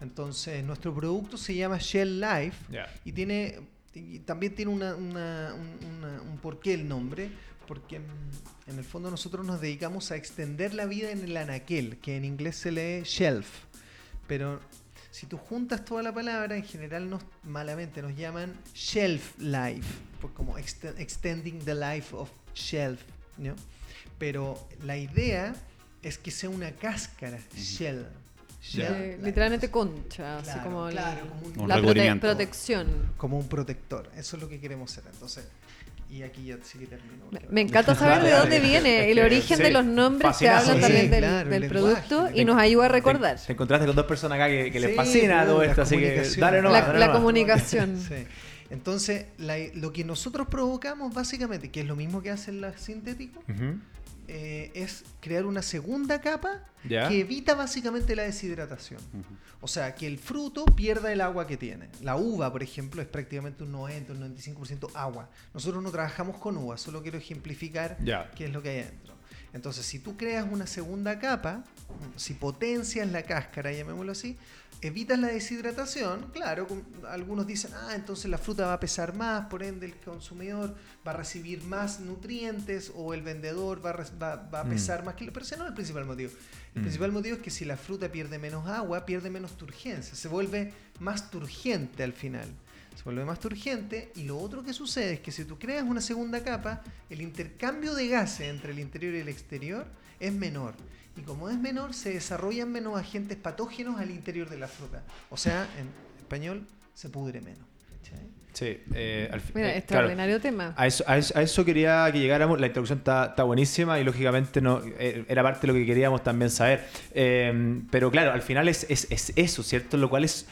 Entonces nuestro producto se llama Shell Life y tiene y también tiene una, una- un, una- un porqué el nombre, porque en, el fondo nosotros nos dedicamos a extender la vida en el anaquel, que en inglés se lee shelf, pero si tú juntas toda la palabra, en general nos, malamente nos llaman shelf life, pues como exte- extending the life of shelf, ¿no? Pero la idea es que sea una cáscara, shell. Shell Eh, literalmente concha, así Claro, como el- claro, como un- la prote- protección. como un protector. Eso es lo que queremos hacer. Entonces, y aquí ya sí que termino. Me- Me encanta saber de dónde viene el origen sí, de los nombres que hablan Sí, también del, claro, el del lenguaje. producto y nos ayuda a recordar. Te, te encontraste con dos personas acá que, que les Sí, fascina uh, todo esto, así que dale nomás, La- dale la nomás. comunicación. Sí. Entonces, la- lo que nosotros provocamos básicamente, que es lo mismo que hacen las sintéticos, eh, es crear una segunda capa que evita básicamente la deshidratación. O sea, que el fruto pierda el agua que tiene. La uva, por ejemplo, es prácticamente un 90, un 95% agua. Nosotros no trabajamos con uva, solo quiero ejemplificar qué es lo que hay adentro. Entonces, si tú creas una segunda capa, si potencias la cáscara, llamémoslo así, evitas la deshidratación, claro, algunos dicen, ah, entonces la fruta va a pesar más, por ende el consumidor va a recibir más nutrientes o el vendedor va a, res- va- va a Mm. pesar más que... Pero ese no es el principal motivo. El Mm. principal motivo es que si la fruta pierde menos agua, pierde menos turgencia, se vuelve más turgente al final. Se vuelve más turgente y lo otro que sucede es que si tú creas una segunda capa, el intercambio de gases entre el interior y el exterior es menor. Y como es menor, se desarrollan menos agentes patógenos al interior de la fruta. O sea, en español, se pudre menos. ¿cachai? Sí, eh, al fin- Mira, eh, claro. extraordinario tema. A eso, a, eso, a eso quería que llegáramos. La introducción está, está buenísima y lógicamente no eh, era parte de lo que queríamos también saber. Eh, pero claro, al final es, es, es eso, ¿cierto? Lo cual es.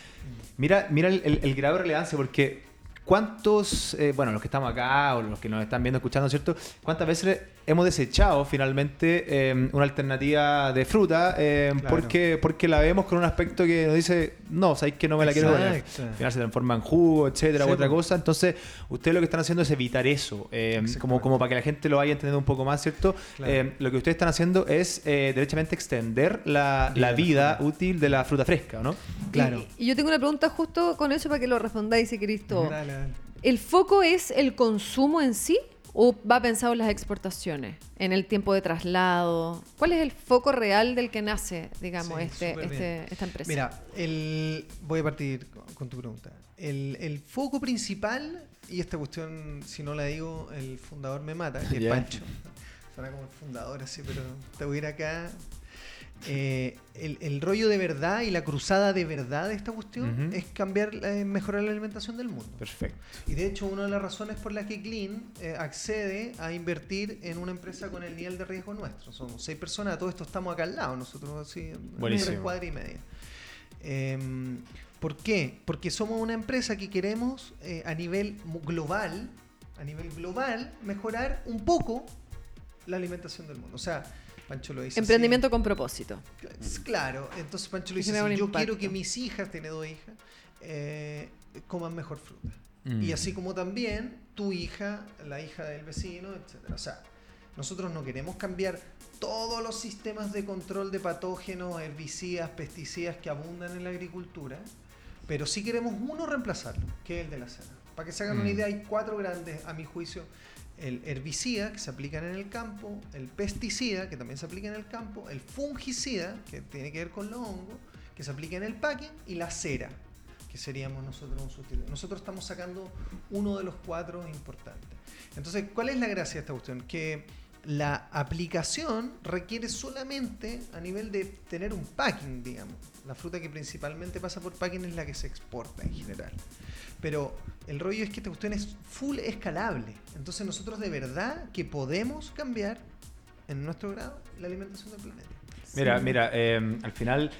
Mira, mira el, el- grado de relevancia, porque ¿cuántos, eh, bueno, los que estamos acá o los que nos están viendo, escuchando, ¿cierto? ¿Cuántas veces hemos desechado finalmente eh, una alternativa de fruta eh, Claro. porque, porque la vemos con un aspecto que nos dice, no, sabéis que no me la quiero poner? Al final se transforma en jugo, etcétera, Sí, u otra po. cosa. Entonces, ustedes lo que están haciendo es evitar eso. eh, como, como para que la gente lo vaya entendiendo un poco más, ¿cierto? Claro. Eh, lo que ustedes están haciendo es eh, derechamente extender la, Vida la vida útil de la fruta fresca, ¿no? Claro. Y, y yo tengo una pregunta justo con eso para que lo respondáis si dale. ¿El foco es el consumo en sí o va pensado en las exportaciones? En el tiempo de traslado. ¿Cuál es el foco real del que nace, digamos, Sí, este, este- esta empresa? Mira, el, voy a partir con, tu pregunta. El, el foco principal, y esta cuestión, si no la digo, el fundador me mata, que es. Pancho. Suena como el fundador así, pero te voy a ir acá. Eh, el, el rollo de verdad y la cruzada de verdad de esta cuestión es cambiar, eh, mejorar la alimentación del mundo. Perfecto. Y de hecho, una de las razones por las que Clean eh, accede a invertir en una empresa con el nivel de riesgo nuestro. Somos seis personas, todo esto estamos acá al lado, nosotros así, en Buenísimo. tres cuadras y media. Em, ¿Por qué? Porque somos una empresa que queremos eh, a nivel global, a nivel global, mejorar un poco la alimentación del mundo. O sea, Pancho lo dice. así. Emprendimiento con propósito. Claro, entonces Pancho lo dice así, yo impacto. quiero que mis hijas, tiene dos hijas, eh, coman mejor fruta. Mm. Y así como también tu hija, la hija del vecino, etc. O sea, nosotros no queremos cambiar todos los sistemas de control de patógenos, herbicidas, pesticidas que abundan en la agricultura, pero sí queremos uno reemplazarlo, que es el de la cera. Para que se hagan una Mm. idea, hay cuatro grandes, a mi juicio. El herbicida, que se aplican en el campo, el pesticida, que también se aplica en el campo, el fungicida, que tiene que ver con los hongos, que se aplica en el packing, y la cera, que seríamos nosotros un sustituto. Nosotros estamos sacando uno de los cuatro importantes. Entonces, ¿cuál es la gracia de esta cuestión? Que la aplicación requiere solamente a nivel de tener un packing, digamos. La fruta que principalmente pasa por packing es la que se exporta en general. Pero el rollo es que esta cuestión es full escalable. Entonces nosotros de verdad que podemos cambiar en nuestro grado la alimentación del planeta. Mira, mira, eh, al final,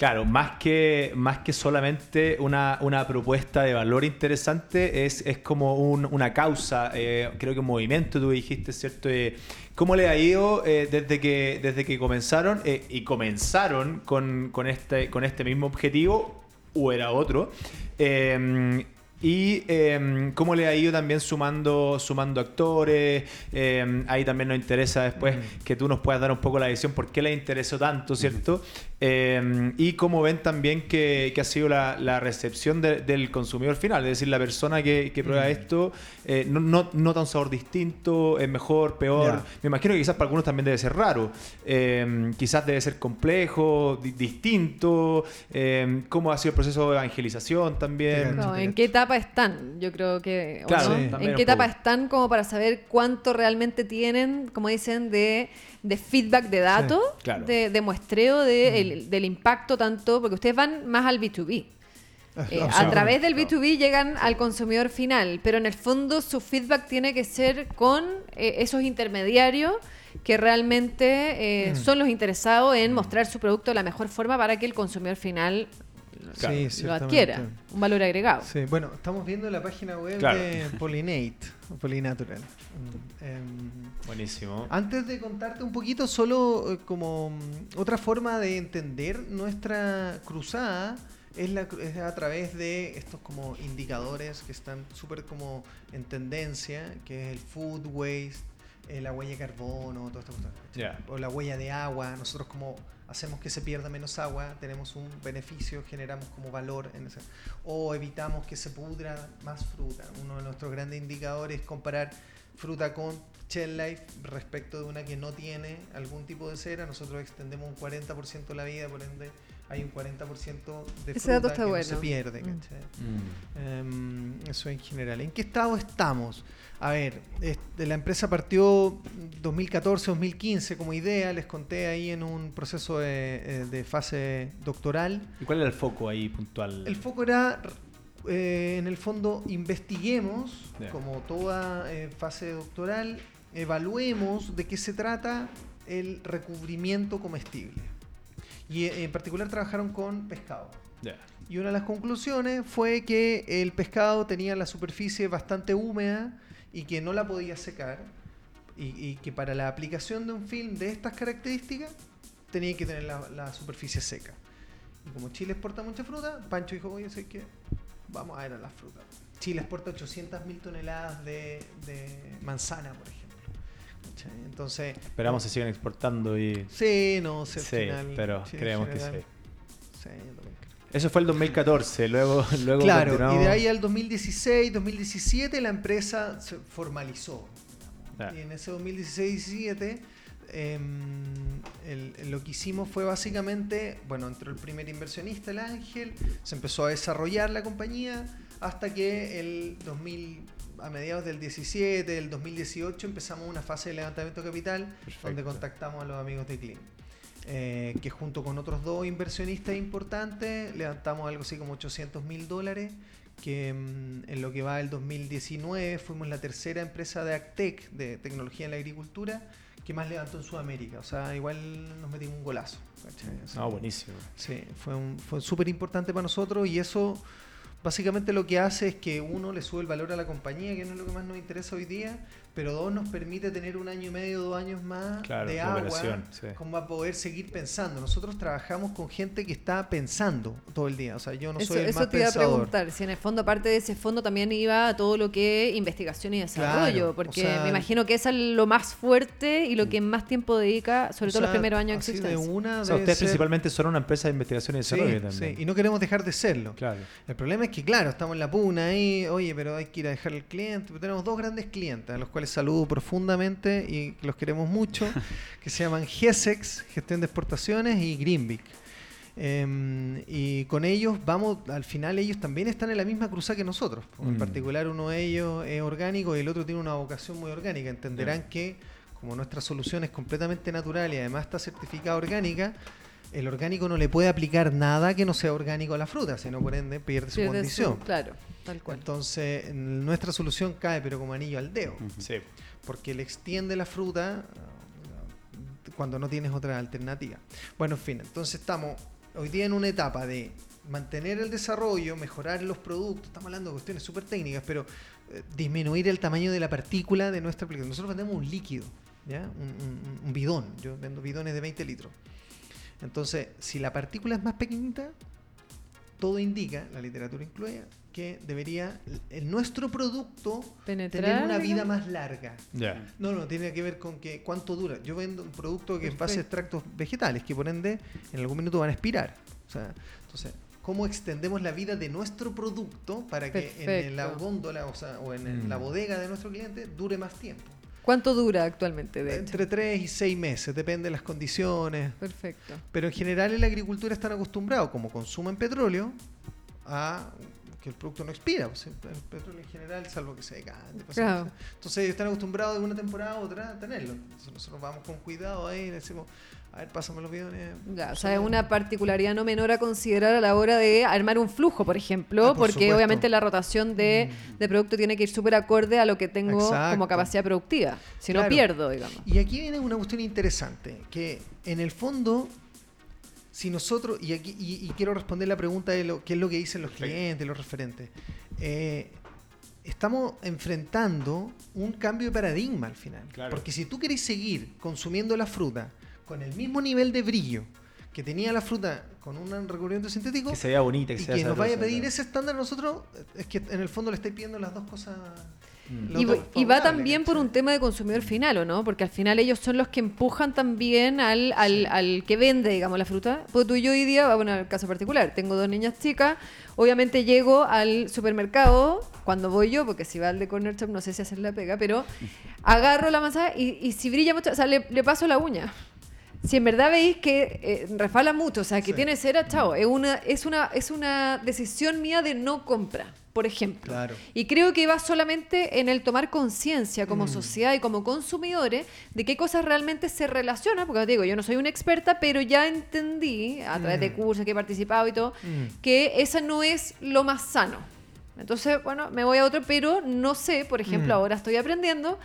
claro, más que, más que solamente una, una propuesta de valor interesante, es, es como un- una causa, eh, creo que un movimiento, tú dijiste, ¿cierto? Eh, ¿Cómo le ha ido eh, desde, que, desde que comenzaron? Y comenzaron con, con este, con este mismo objetivo, o era otro. Y eh, cómo le ha ido también sumando, sumando actores. Eh, ahí también nos interesa después que tú nos puedas dar un poco la visión por qué les interesó tanto, ¿cierto? Eh, y cómo ven también que, que ha sido la, la recepción de- del consumidor final. Es decir, la persona que, que prueba esto eh, no, no, nota un sabor distinto, es mejor, peor. Me imagino que quizás para algunos también debe ser raro. Eh, quizás debe ser complejo, di- distinto. Eh, ¿Cómo ha sido el proceso de evangelización también? No, ¿En qué etapa están? Yo creo que. ¿o Claro, no? sí. ¿En qué etapa están como para saber cuánto realmente tienen, como dicen, de, de feedback de datos, claro. de, de muestreo de el- del impacto tanto, porque ustedes van más al B2B. Eh, a través del B2B llegan al consumidor final, pero en el fondo su feedback tiene que ser con eh, esos intermediarios que realmente eh, son los interesados en mostrar su producto de la mejor forma para que el consumidor final Claro. Sí, lo ciertamente. adquiera, un valor agregado. Sí, bueno, estamos viendo la página web Claro. de Pollinate, Pollinatural. Em, Buenísimo. Antes de contarte un poquito, solo eh, como mm, otra forma de entender nuestra cruzada es, la, cru- es a través de estos como indicadores que están súper como en tendencia, que es el food waste, eh, la huella de carbono, toda esta. O la huella de agua. Nosotros como hacemos que se pierda menos agua, tenemos un beneficio, generamos como valor en ese. O evitamos que se pudra más fruta. Uno de nuestros grandes indicadores es comparar fruta con shelf life respecto de una que no tiene algún tipo de cera. Nosotros extendemos un 40% la vida, por ende hay un 40% de Ese fruta dato está que bueno. no se pierde. Mm. ¿cachai? Mm. Em, eso en general. ¿En qué estado estamos? A ver, este, la empresa partió 2014-2015 como idea, les conté ahí en un proceso de, eh, de fase doctoral. ¿Y cuál era el foco ahí puntual? El foco era, eh, en el fondo, investiguemos, como toda eh, fase doctoral, evaluemos de qué se trata el recubrimiento comestible. Y eh, en particular trabajaron con pescado. Y una de las conclusiones fue que el pescado tenía la superficie bastante húmeda y que no la podía secar. Y, y que para la aplicación de un film de estas características tenía que tener la, la superficie seca. Y como Chile exporta mucha fruta, Pancho dijo, oye, sé que vamos a ver a las frutas. Chile exporta 800.000 toneladas de, de manzana, por ejemplo. ¿Cachai? Entonces... Esperamos se sigan exportando y... Sí, no sé, al Sí, final, pero sí, creemos que sí. Sí, yo también creo. Eso fue el 2014, luego, luego Claro, continuamos- y de ahí al 2016, 2017 la empresa se formalizó. Y en ese 2016-17 em, el- el- lo que hicimos fue básicamente, bueno, entró el primer inversionista, el Ángel, se empezó a desarrollar la compañía hasta que el 2000, a mediados del 17, del 2018 empezamos una fase de levantamiento de capital Perfecto. donde contactamos a los amigos de Clean. Eh, que junto con otros dos inversionistas importantes levantamos algo así como 800 mil dólares que mm, en lo que va del 2019 fuimos la tercera empresa de Actec de tecnología en la agricultura que más levantó en Sudamérica o sea igual nos metimos un golazo que- buenísimo. Sí, fue, un- fue súper importante para nosotros y eso básicamente lo que hace es que uno le sube el valor a la compañía, que no es lo que más nos interesa hoy día, pero dos nos permite tener un año y medio, dos años más Claro, de agua, sí. como a poder seguir pensando. Nosotros trabajamos con gente que está pensando todo el día, o sea, yo no eso soy el eso más te iba a pensador. preguntar, si en el fondo parte de ese fondo también iba a todo lo que es investigación y desarrollo, Claro, o porque sea- me imagino que eso es lo más fuerte y lo que más tiempo dedica, sobre O todo los sea, primeros años de existencia. una O sea, ustedes ser- principalmente son una empresa de investigación y Sí, desarrollo también. sí, y no queremos dejar de serlo. Claro. El problema es que, claro, estamos en la puna ahí, oye, pero hay que ir a dejar al cliente. Pero tenemos dos grandes clientes, a los cuales saludo profundamente y los queremos mucho, que se llaman GESEX, Gestión de Exportaciones, y Greenvik. Em, y con ellos vamos, al final ellos también están en la misma cruzada que nosotros. En Mm. particular uno de ellos es orgánico y el otro tiene una vocación muy orgánica. Entenderán que como nuestra solución es completamente natural y además está certificada orgánica, el orgánico no le puede aplicar nada que no sea orgánico a la fruta, sino por ende pierde su condición. su- claro, tal cual. Entonces, en- nuestra solución cae pero como anillo al dedo, Sí. porque le extiende la fruta ah, cuando no tienes otra alternativa. Bueno, en fin, entonces estamos hoy día en una etapa de mantener el desarrollo, mejorar los productos, estamos hablando de cuestiones súper técnicas, pero eh, disminuir el tamaño de la partícula de nuestra aplicación. Nosotros vendemos un líquido, ¿ya? Un, un- un bidón, yo vendo bidones de 20 litros. Entonces, si la partícula es más pequeñita, todo indica, la literatura incluye, que debería el, nuestro producto Penetrar, tener una vida digamos. más larga. Ya. No, no, tiene que ver con que cuánto dura. Yo vendo un producto que es base de Perfecto. extractos vegetales, que por ende en algún minuto van a expirar. O sea, entonces, ¿cómo extendemos la vida de nuestro producto para que en la Perfecto. góndola o, sea, o en el- Mm. la bodega de nuestro cliente dure más tiempo? ¿Cuánto dura actualmente, de hecho? Entre 3 y 6 meses, depende de las condiciones. Perfecto. Pero en general en la agricultura están acostumbrados, como consumen petróleo, a que el producto no expira. pues, el el petróleo en general, salvo que se decante. Claro. Entonces están acostumbrados de una temporada a otra a tenerlo. Entonces nosotros vamos con cuidado ahí, le decimos, a ver, pásame los bidones. Ya, o sea, es una particularidad no menor a considerar a la hora de armar un flujo, por ejemplo, Ah, por porque supuesto. Mm. obviamente la rotación de, de producto tiene que ir súper acorde a lo que tengo como capacidad productiva. Si no pierdo, digamos. Y aquí viene una cuestión interesante, que en el fondo, si nosotros, y aquí y, y quiero responder la pregunta de lo, qué es lo que dicen los clientes, los referentes, eh, estamos enfrentando un cambio de paradigma al final. Claro. Porque si tú querés seguir consumiendo la fruta con el mismo nivel de brillo que tenía la fruta con un recubrimiento sintético, Que se vea bonita, que y sea que nos vaya a pedir ese estándar nosotros, es que en el fondo le estáis pidiendo las dos cosas. Mm. Y, va- y va favorables, también por un tema de consumidor final, ¿o no? Porque al final ellos son los que empujan también al, al, al que vende, digamos, la fruta. Pues tú y yo hoy día, bueno, en el caso particular, tengo dos niñas chicas, obviamente llego al supermercado, cuando voy yo, porque si va al de Corner Shop no sé si hacer la pega, pero agarro la manzana y, y si brilla mucho, o sea, le, le paso la uña. Si en verdad veis que eh, refala mucho, o sea, que Sí. tiene cera, chao, es una, es, una, es una decisión mía de no compra, por ejemplo. Claro. Y creo que va solamente en el tomar conciencia como Mm. sociedad y como consumidores de qué cosas realmente se relacionan, porque te digo, yo no soy una experta, pero ya entendí a través de Mm. cursos que he participado y todo, Mm. que esa no es lo más sano. Entonces, bueno, me voy a otro, pero no sé, por ejemplo, ahora estoy aprendiendo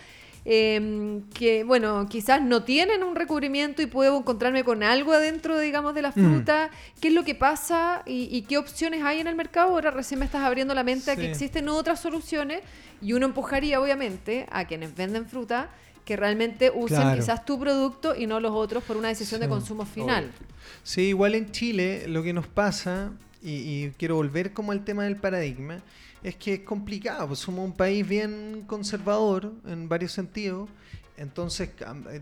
eh, que, bueno, quizás no tienen un recubrimiento y puedo encontrarme con algo adentro, digamos, de la Mm. fruta. ¿Qué es lo que pasa y, y qué opciones hay en el mercado? Ahora recién me estás abriendo la mente a que existen otras soluciones y uno empujaría, obviamente, a quienes venden fruta que realmente usen Claro. quizás tu producto y no los otros por una decisión de consumo final. Sí, igual en Chile lo que nos pasa, y, y quiero volver como al tema del paradigma, es que es complicado, pues somos un país bien conservador en varios sentidos, entonces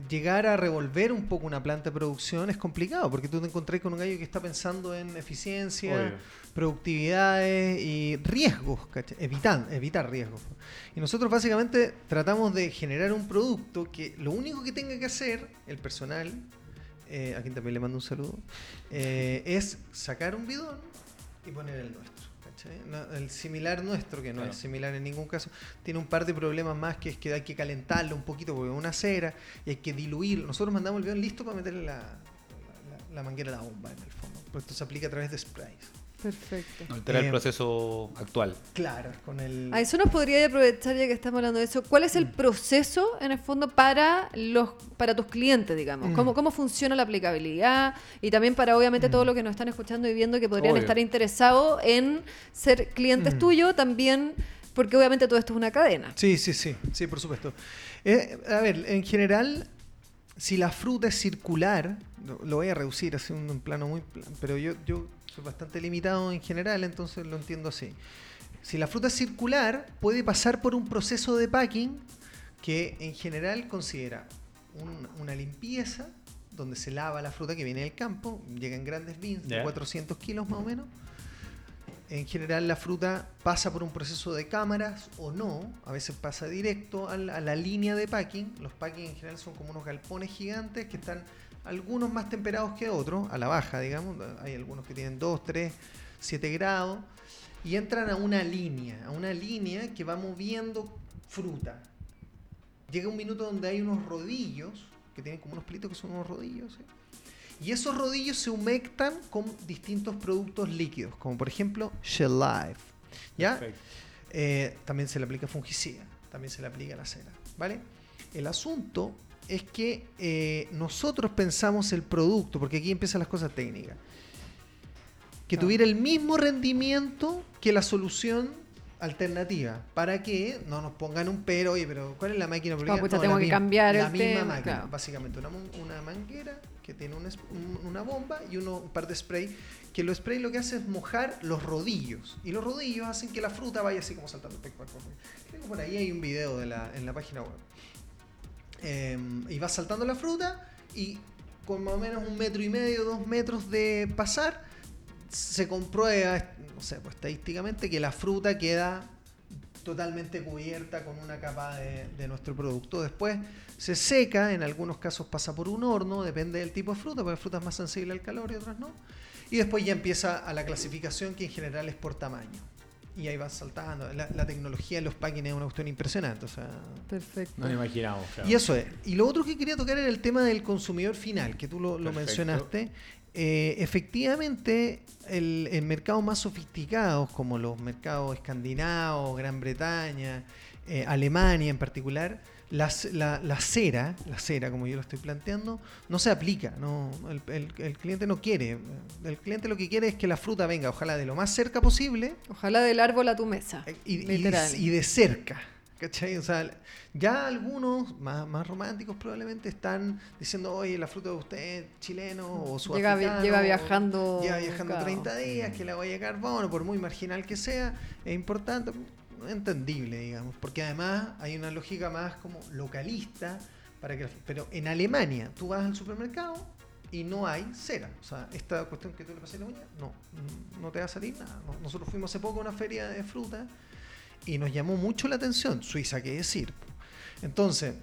llegar a revolver un poco una planta de producción es complicado, porque tú te encontrás con un gallo que está pensando en eficiencia, Obvio. productividades y riesgos, ¿cachai? evitar, evitar riesgos. Y nosotros básicamente tratamos de generar un producto que lo único que tenga que hacer el personal, eh, a quien también le mando un saludo, eh, es sacar un bidón y poner el nuestro. No, el similar nuestro, que no Claro. es similar en ningún caso, tiene un par de problemas más que es que hay que calentarlo un poquito porque es una cera y hay que diluirlo. Nosotros mandamos el bidón listo para meterle la, la- la manguera a la bomba en el fondo. Porque esto se aplica a través de sprays. Perfecto. No altera Eh, el proceso actual. Claro, con el... A eso nos podría aprovechar ya que estamos hablando de eso. ¿Cuál es el proceso en el fondo para los para tus clientes, digamos? Mm. ¿Cómo, ¿Cómo funciona la aplicabilidad? Y también para obviamente todos los que nos están escuchando y viendo que podrían Obvio. estar interesados en ser clientes Mm. tuyos también, porque obviamente todo esto es una cadena. Sí, sí, sí, sí, por supuesto. Eh, a ver, en general, si la fruta es circular, lo, lo voy a reducir así un, un plano muy... plan- Pero yo, yo soy bastante limitado en general, entonces lo entiendo así. Si la fruta es circular, puede pasar por un proceso de packing que en general considera un- una limpieza, donde se lava la fruta que viene del campo, llega en grandes bins de Ya. 400 kilos más o menos. En general la fruta pasa por un proceso de cámaras o no, a veces pasa directo a la, a la línea de packing. Los packing en general son como unos galpones gigantes que están algunos más temperados que otros, a la baja, digamos. Hay algunos que tienen 2, 3, 7 grados. Y entran a una línea, a una línea que va moviendo fruta. llega un minuto donde hay unos rodillos, que tienen como unos pelitos que son unos rodillos, ¿sí? y esos rodillos se humectan con distintos productos líquidos, como por ejemplo Shell Life. ¿Ya? Eh, también se le aplica fungicida, también se le aplica la cera, ¿vale? El asunto es que eh, nosotros pensamos el producto, porque aquí empiezan las cosas técnicas, que tuviera el mismo rendimiento que la solución alternativa, para que no nos pongan un pero, oye, pero ¿cuál es la máquina? Porque Ah, pucha, no, tengo la que misma- cambiar la el misma tema, máquina, claro. básicamente una, una manguera que tiene un es- un- una bomba y uno, un par de spray, que los spray lo que hace es mojar los rodillos, y los rodillos hacen que la fruta vaya así como saltando. Creo que por ahí hay un video de la, en la página web. Eh, y va saltando la fruta y con más o menos un metro y medio, dos metros de pasar, se comprueba, no sé, pues estadísticamente que la fruta queda totalmente cubierta con una capa de, de nuestro producto. Después se seca, en algunos casos pasa por un horno, depende del tipo de fruta, porque hay frutas más sensibles al calor y otras no. Y después ya empieza a la clasificación que en general es por tamaño. Y ahí va saltando. La, la tecnología en los packings es una cuestión impresionante. O sea, Perfecto. No nos imaginamos, claro. y eso es. Y lo otro que quería tocar era el tema del consumidor final, que tú lo, lo mencionaste. Eh, efectivamente, el, el mercado más sofisticados, como los mercados escandinavos, Gran Bretaña, eh, Alemania en particular, la, la- la cera, la cera como yo lo estoy planteando, no se aplica. No, el, el- el cliente no quiere. El cliente lo que quiere es que la fruta venga, ojalá de lo más cerca posible, Ojalá del árbol a tu mesa. eh, y, y- Literal. y de cerca. ¿Cachai? O sea, ya algunos más, más románticos probablemente están diciendo, oye, la fruta de usted es chileno o Llega vi- sudafricano. lleva viajando, Lleva viajando claro. 30 días, que la huella de carbono, por muy marginal que sea, es importante, entendible, digamos. Porque además hay una lógica más como localista. Para que, pero en Alemania, tú vas al supermercado y no hay cera. O sea, esta cuestión que tú le pasas la uña, no, no te va a salir nada. No- Nosotros fuimos hace poco a una feria de fruta y nos llamó mucho la atención. Suiza, qué decir. Entonces,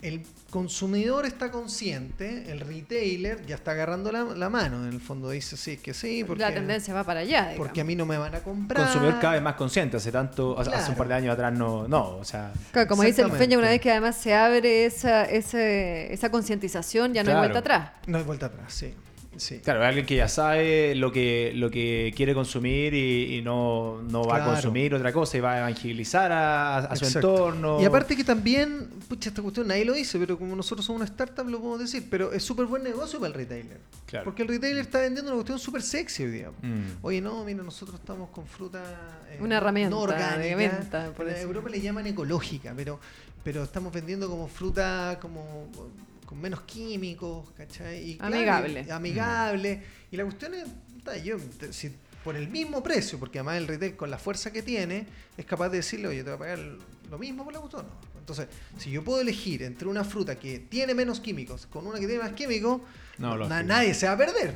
el consumidor está consciente, el retailer ya está agarrando la, la mano. En el fondo dice, sí, que sí, porque, la tendencia va para allá. porque a mí no me van a comprar. consumidor cada vez más consciente. Hace tanto, hace- hace un par de años atrás no, no, o sea, Claro, como dice el. Feña, una vez que además se abre esa, ese- esa concientización, ya no Claro. hay vuelta atrás. No hay vuelta atrás, sí. Sí. claro, alguien que ya sabe lo que, lo que quiere consumir y, y no, no va Claro. a consumir otra cosa y va a evangelizar a, a su Exacto. entorno. Y aparte que también, pucha, esta cuestión nadie lo dice, pero como nosotros somos una startup lo podemos decir, pero es súper buen negocio para el retailer. Claro. Porque el retailer está vendiendo una cuestión súper sexy hoy día. Mm. Oye, no, mira, nosotros estamos con fruta... eh, Una herramienta no orgánica. de venta, por en. Europa le llaman ecológica, pero, pero estamos vendiendo como fruta como con menos químicos, ¿cachai? Y Amigable. amigable. Y la cuestión es, yo, si por el mismo precio, porque además el retail con la fuerza que tiene, es capaz de decirle, oye, te voy a pagar lo mismo por la cuestión. No. Entonces, si yo puedo elegir entre una fruta que tiene menos químicos con una que tiene más químicos, No, lógico. nadie se va a perder.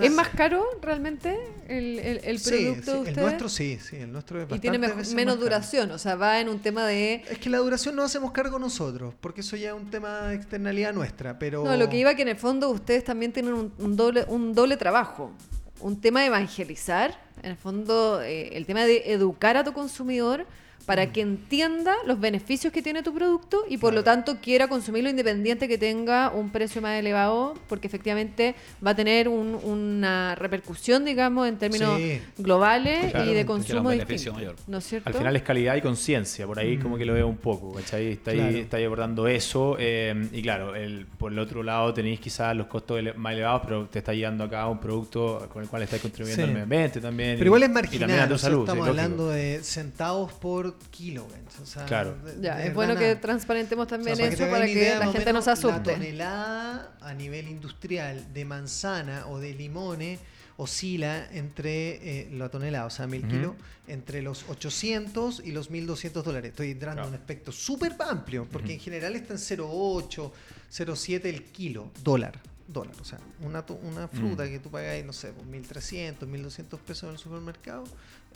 ¿Es más caro realmente el, el, el Sí, producto sí, de el nuestro sí, sí, el nuestro es y tiene menos más caro. duración, o sea, va en un tema de... Es que la duración no hacemos cargo nosotros, porque eso ya es un tema de externalidad nuestra, pero... No, lo que iba que en el fondo ustedes también tienen un, un doble, un doble trabajo. Un tema de evangelizar, en el fondo eh, el tema de educar a tu consumidor para Mm. que entienda los beneficios que tiene tu producto y por lo tanto quiera consumirlo independiente que tenga un precio más elevado, porque efectivamente va a tener un- una repercusión, digamos, en términos Sí. globales y de consumo distinto. mayor. ¿No es cierto? Al final es calidad y conciencia, por ahí como que lo veo un poco, ¿cachai? Está ahí, está ahí abordando eso. eh, y claro, el, por el otro lado tenéis quizás los costos ele- más elevados, pero te está llegando acá un producto con el cual estás contribuyendo Sí. al medio ambiente también. Pero y- igual es y marginal, también a tu o sea, salud, sí, estamos hablando de centavos por kilo, o sea, Claro. de- Ya, de es bueno que transparentemos O sea, también para eso para que la gente no se menos, La asuste. tonelada a nivel industrial de manzana o de limones oscila entre eh, la tonelada, o sea, mil Ujú. kilos, entre los 800 y los 1200 dólares. Estoy entrando Claro. en un espectro súper amplio, porque en general está en 0,8, 0,7 el kilo, dólar. Dólar, o sea, una, una fruta Mm. que tú pagáis, no sé, por 1300, 1200 pesos en el supermercado,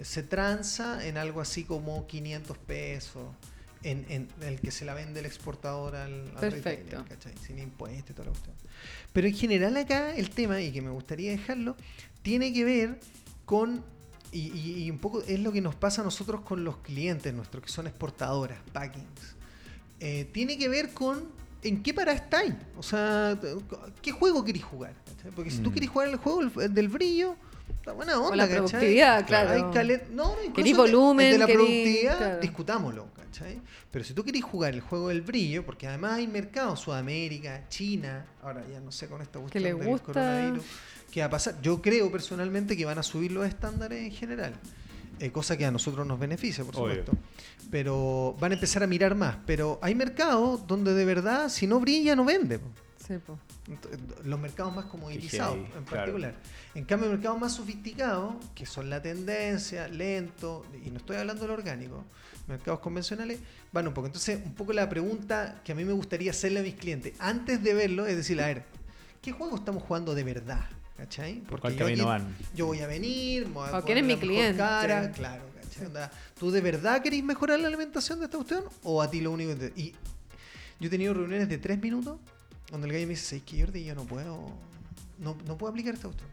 se tranza en algo así como 500 pesos en, en el que se la vende el exportador al, al Perfecto. retailer, ¿cachai? Sin impuestos y toda la cuestión. Pero en general acá el tema, y que me gustaría dejarlo, tiene que ver con, y, y- y un poco es lo que nos pasa a nosotros con los clientes nuestros, que son exportadoras, packings. eh, tiene que ver con en qué para estáis. O sea, ¿qué juego queréis jugar? ¿cachai? Porque si tú Mm. querés jugar el juego el del brillo, está buena onda, O la ¿cachai? productividad, claro. Hay calen- no, no, Querís de- volumen, de la querís- productividad, claro. discutámoslo, ¿cachai? Pero si tú querés jugar el juego del brillo, porque además hay mercados, Sudamérica, China, ahora ya no sé con esta cuestión le del gusta. coronavirus, ¿qué va a pasar? Yo creo personalmente que van a subir los estándares en general. eh, cosa que a nosotros nos beneficia, por Obvio. supuesto. Pero van a empezar a mirar más. Pero hay mercados donde de verdad, si no brilla, no vende. Sí, Los mercados más comoditizados, heavy, en claro. particular. En cambio, mercados más sofisticados, que son la tendencia, lento, y no estoy hablando de lo orgánico, mercados convencionales, van un poco. Entonces, un poco la pregunta que a mí me gustaría hacerle a mis clientes, antes de verlo, es decir, a ver, ¿qué juego estamos jugando de verdad? ¿Cachai? ¿Por cuál yo camino aquí- van? yo voy a venir, voy a O quién es poner mi cliente. Cara, claro, ¿cachai? Onda, ¿Tú de verdad querés mejorar la alimentación de esta cuestión? ¿O a ti lo único que te... Y yo he tenido reuniones de tres minutos donde el gallo me dice, es que Jordi, yo no puedo, no, no puedo aplicar esta cuestión.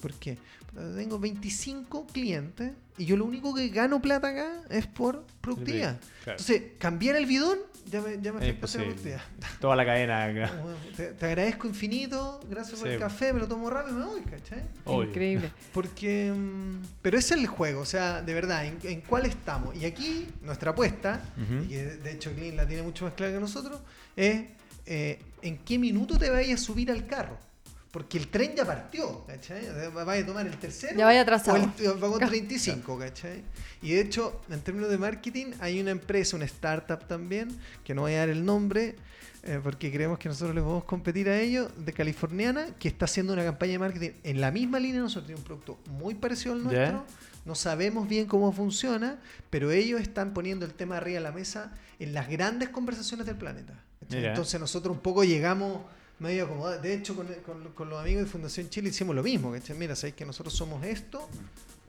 ¿Por qué? Porque Tengo 25 clientes y yo lo único que gano plata acá es por productividad. Claro. Entonces, cambiar el bidón ya me, ya me afecta la productividad. Toda la cadena acá. Bueno, Te, te agradezco infinito, gracias por el café, me lo tomo rápido y me voy, ¿cachai? Obvio. Increíble. Porque. mm, Pero ese es el juego, o sea, de verdad, ¿en, en cuál estamos? Y aquí, nuestra apuesta, y que de hecho Clean la tiene mucho más clara que nosotros, es eh, en qué minuto te vayas a subir al carro. Porque el tren ya partió, ¿cachai? O sea, Vaya a tomar el tercero. Ya vaya atrasado. O el vagón 35, ¿cachai? Y de hecho, en términos de marketing, hay una empresa, una startup también, que no voy a dar el nombre, eh, porque creemos que nosotros les podemos competir a ellos, de californiana, que está haciendo una campaña de marketing en la misma línea. Nosotros tenemos un producto muy parecido al nuestro. No sabemos bien cómo funciona, pero ellos están poniendo el tema arriba de la mesa en las grandes conversaciones del planeta. Entonces nosotros un poco llegamos medio acomodados. De hecho, con, con- con los amigos de Fundación Chile hicimos lo mismo. ¿cachai? Mira, sabéis que nosotros somos esto,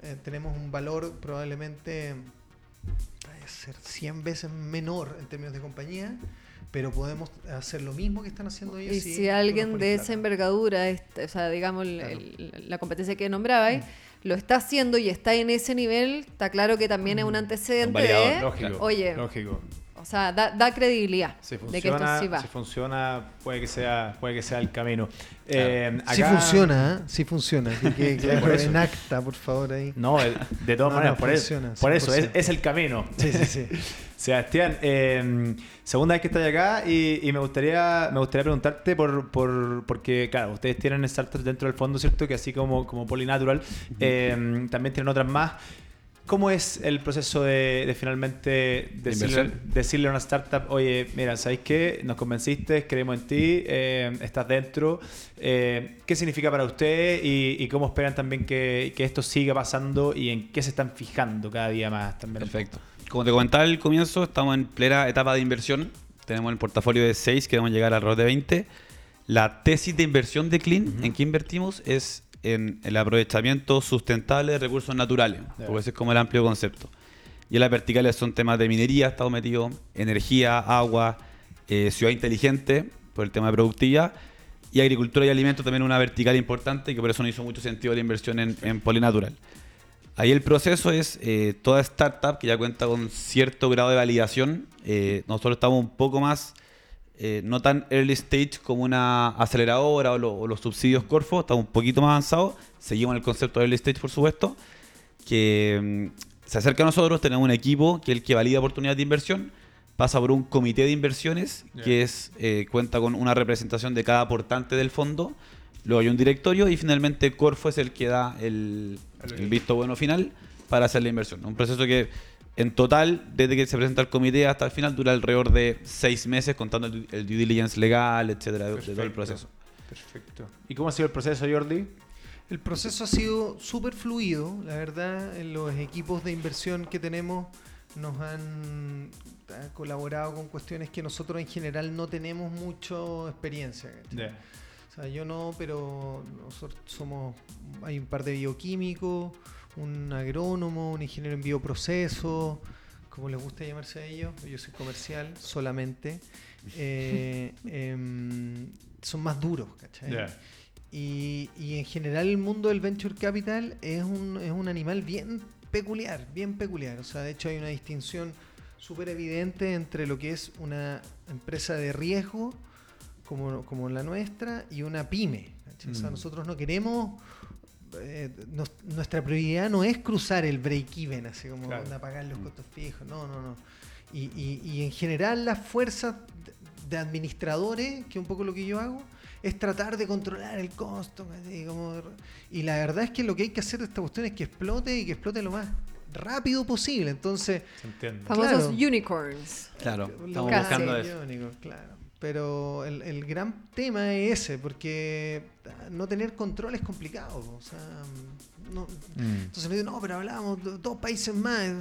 eh, tenemos un valor probablemente puede ser 100 veces menor en términos de compañía, pero podemos hacer lo mismo que están haciendo ellos. Y si alguien de esa envergadura, este, o sea, digamos, el- Claro. el- la competencia que nombrabais, lo está haciendo y está en ese nivel, está claro que también es un antecedente Un variador, de, Lógico. oye, Lógico. O sea, da, da credibilidad Si de que esto funciona, sí va. si funciona puede que sea, puede que sea el camino. Eh, Sí acá- funciona, ¿eh? Sí funciona. Que por en acta, por favor, ahí. No, de, de todas No, maneras, no, por, funciona, eso, por eso, es, 100%. es el camino. Sí, sí, sí. Sebastián, eh, segunda vez que estás acá y, y me gustaría me gustaría preguntarte por, por porque claro, ustedes tienen startups dentro del fondo, ¿cierto? Que así como, como Polynatural, eh, también tienen otras más. ¿Cómo es el proceso de, de finalmente decirle, a una startup, oye, mira, ¿sabéis qué? Nos convenciste, creemos en ti, eh, estás dentro. Eh, ¿Qué significa para ustedes y, y cómo esperan también que, que esto siga pasando y en qué se están fijando cada día más también? Perfecto. Como te comentaba al comienzo, estamos en plena etapa de inversión. Tenemos el portafolio de 6, queremos llegar alrededor de 20. La tesis de inversión de Clean, ¿en qué invertimos? Es en el aprovechamiento sustentable de recursos naturales, Ya. porque ese es como el amplio concepto. Y en las verticales son temas de minería, estado metido, energía, agua, eh, ciudad inteligente, por el tema de productividad, y agricultura y alimentos también una vertical importante, que por eso no hizo mucho sentido la inversión en, en Polinatural. Ahí el proceso es eh, toda startup que ya cuenta con cierto grado de validación. eh, nosotros estamos un poco más, eh, no tan early stage como una aceleradora o, lo- o los subsidios Corfo, estamos un poquito más avanzados. Seguimos el concepto de early stage, por supuesto, que mm, se acerca a nosotros, tenemos un equipo que es el que valida oportunidades de inversión, pasa por un comité de inversiones Ya. que es eh, cuenta con una representación de cada aportante del fondo. Luego hay un directorio y finalmente Corfo es el que da el, el visto bueno final para hacer la inversión. Un proceso que en total, desde que se presenta el comité hasta el final, dura alrededor de seis meses contando el, el due diligence legal, etcétera, de- de todo el Perfecto. proceso. Perfecto. ¿Y cómo ha sido el proceso, Jordi? El proceso ha sido súper fluido, la verdad. en Los equipos de inversión que tenemos nos han ha colaborado con cuestiones que nosotros en general no tenemos mucha experiencia. ¿cachai? O sea, yo no, pero nosotros somos, hay un par de bioquímicos, un agrónomo, un ingeniero en bioproceso, como les gusta llamarse a ellos, yo soy comercial solamente, eh, em, son más duros, ¿cachai? Y, y en general el mundo del venture capital es un, es un animal bien peculiar, bien peculiar. O sea, de hecho hay una distinción súper evidente entre lo que es una empresa de riesgo como, como la nuestra y una pyme. ¿cachai? O sea, Mm. nosotros no queremos... eh, nos- nuestra prioridad no es cruzar el break-even, así como Claro. onda, pagar los costos fijos, no, no, no. Y, y- y en general las fuerzas de- administradores, que es un poco lo que yo hago, es tratar de controlar el costo. Como- y la verdad es que lo que hay que hacer de esta cuestión es que explote y que explote lo más rápido posible. Entonces. Famosos Claro. unicorns. Claro, estamos buscando eso. claro. Pero el, el gran tema es ese, porque no tener control es complicado. O sea, no, Mm. entonces me dicen, no, pero hablábamos de dos países más.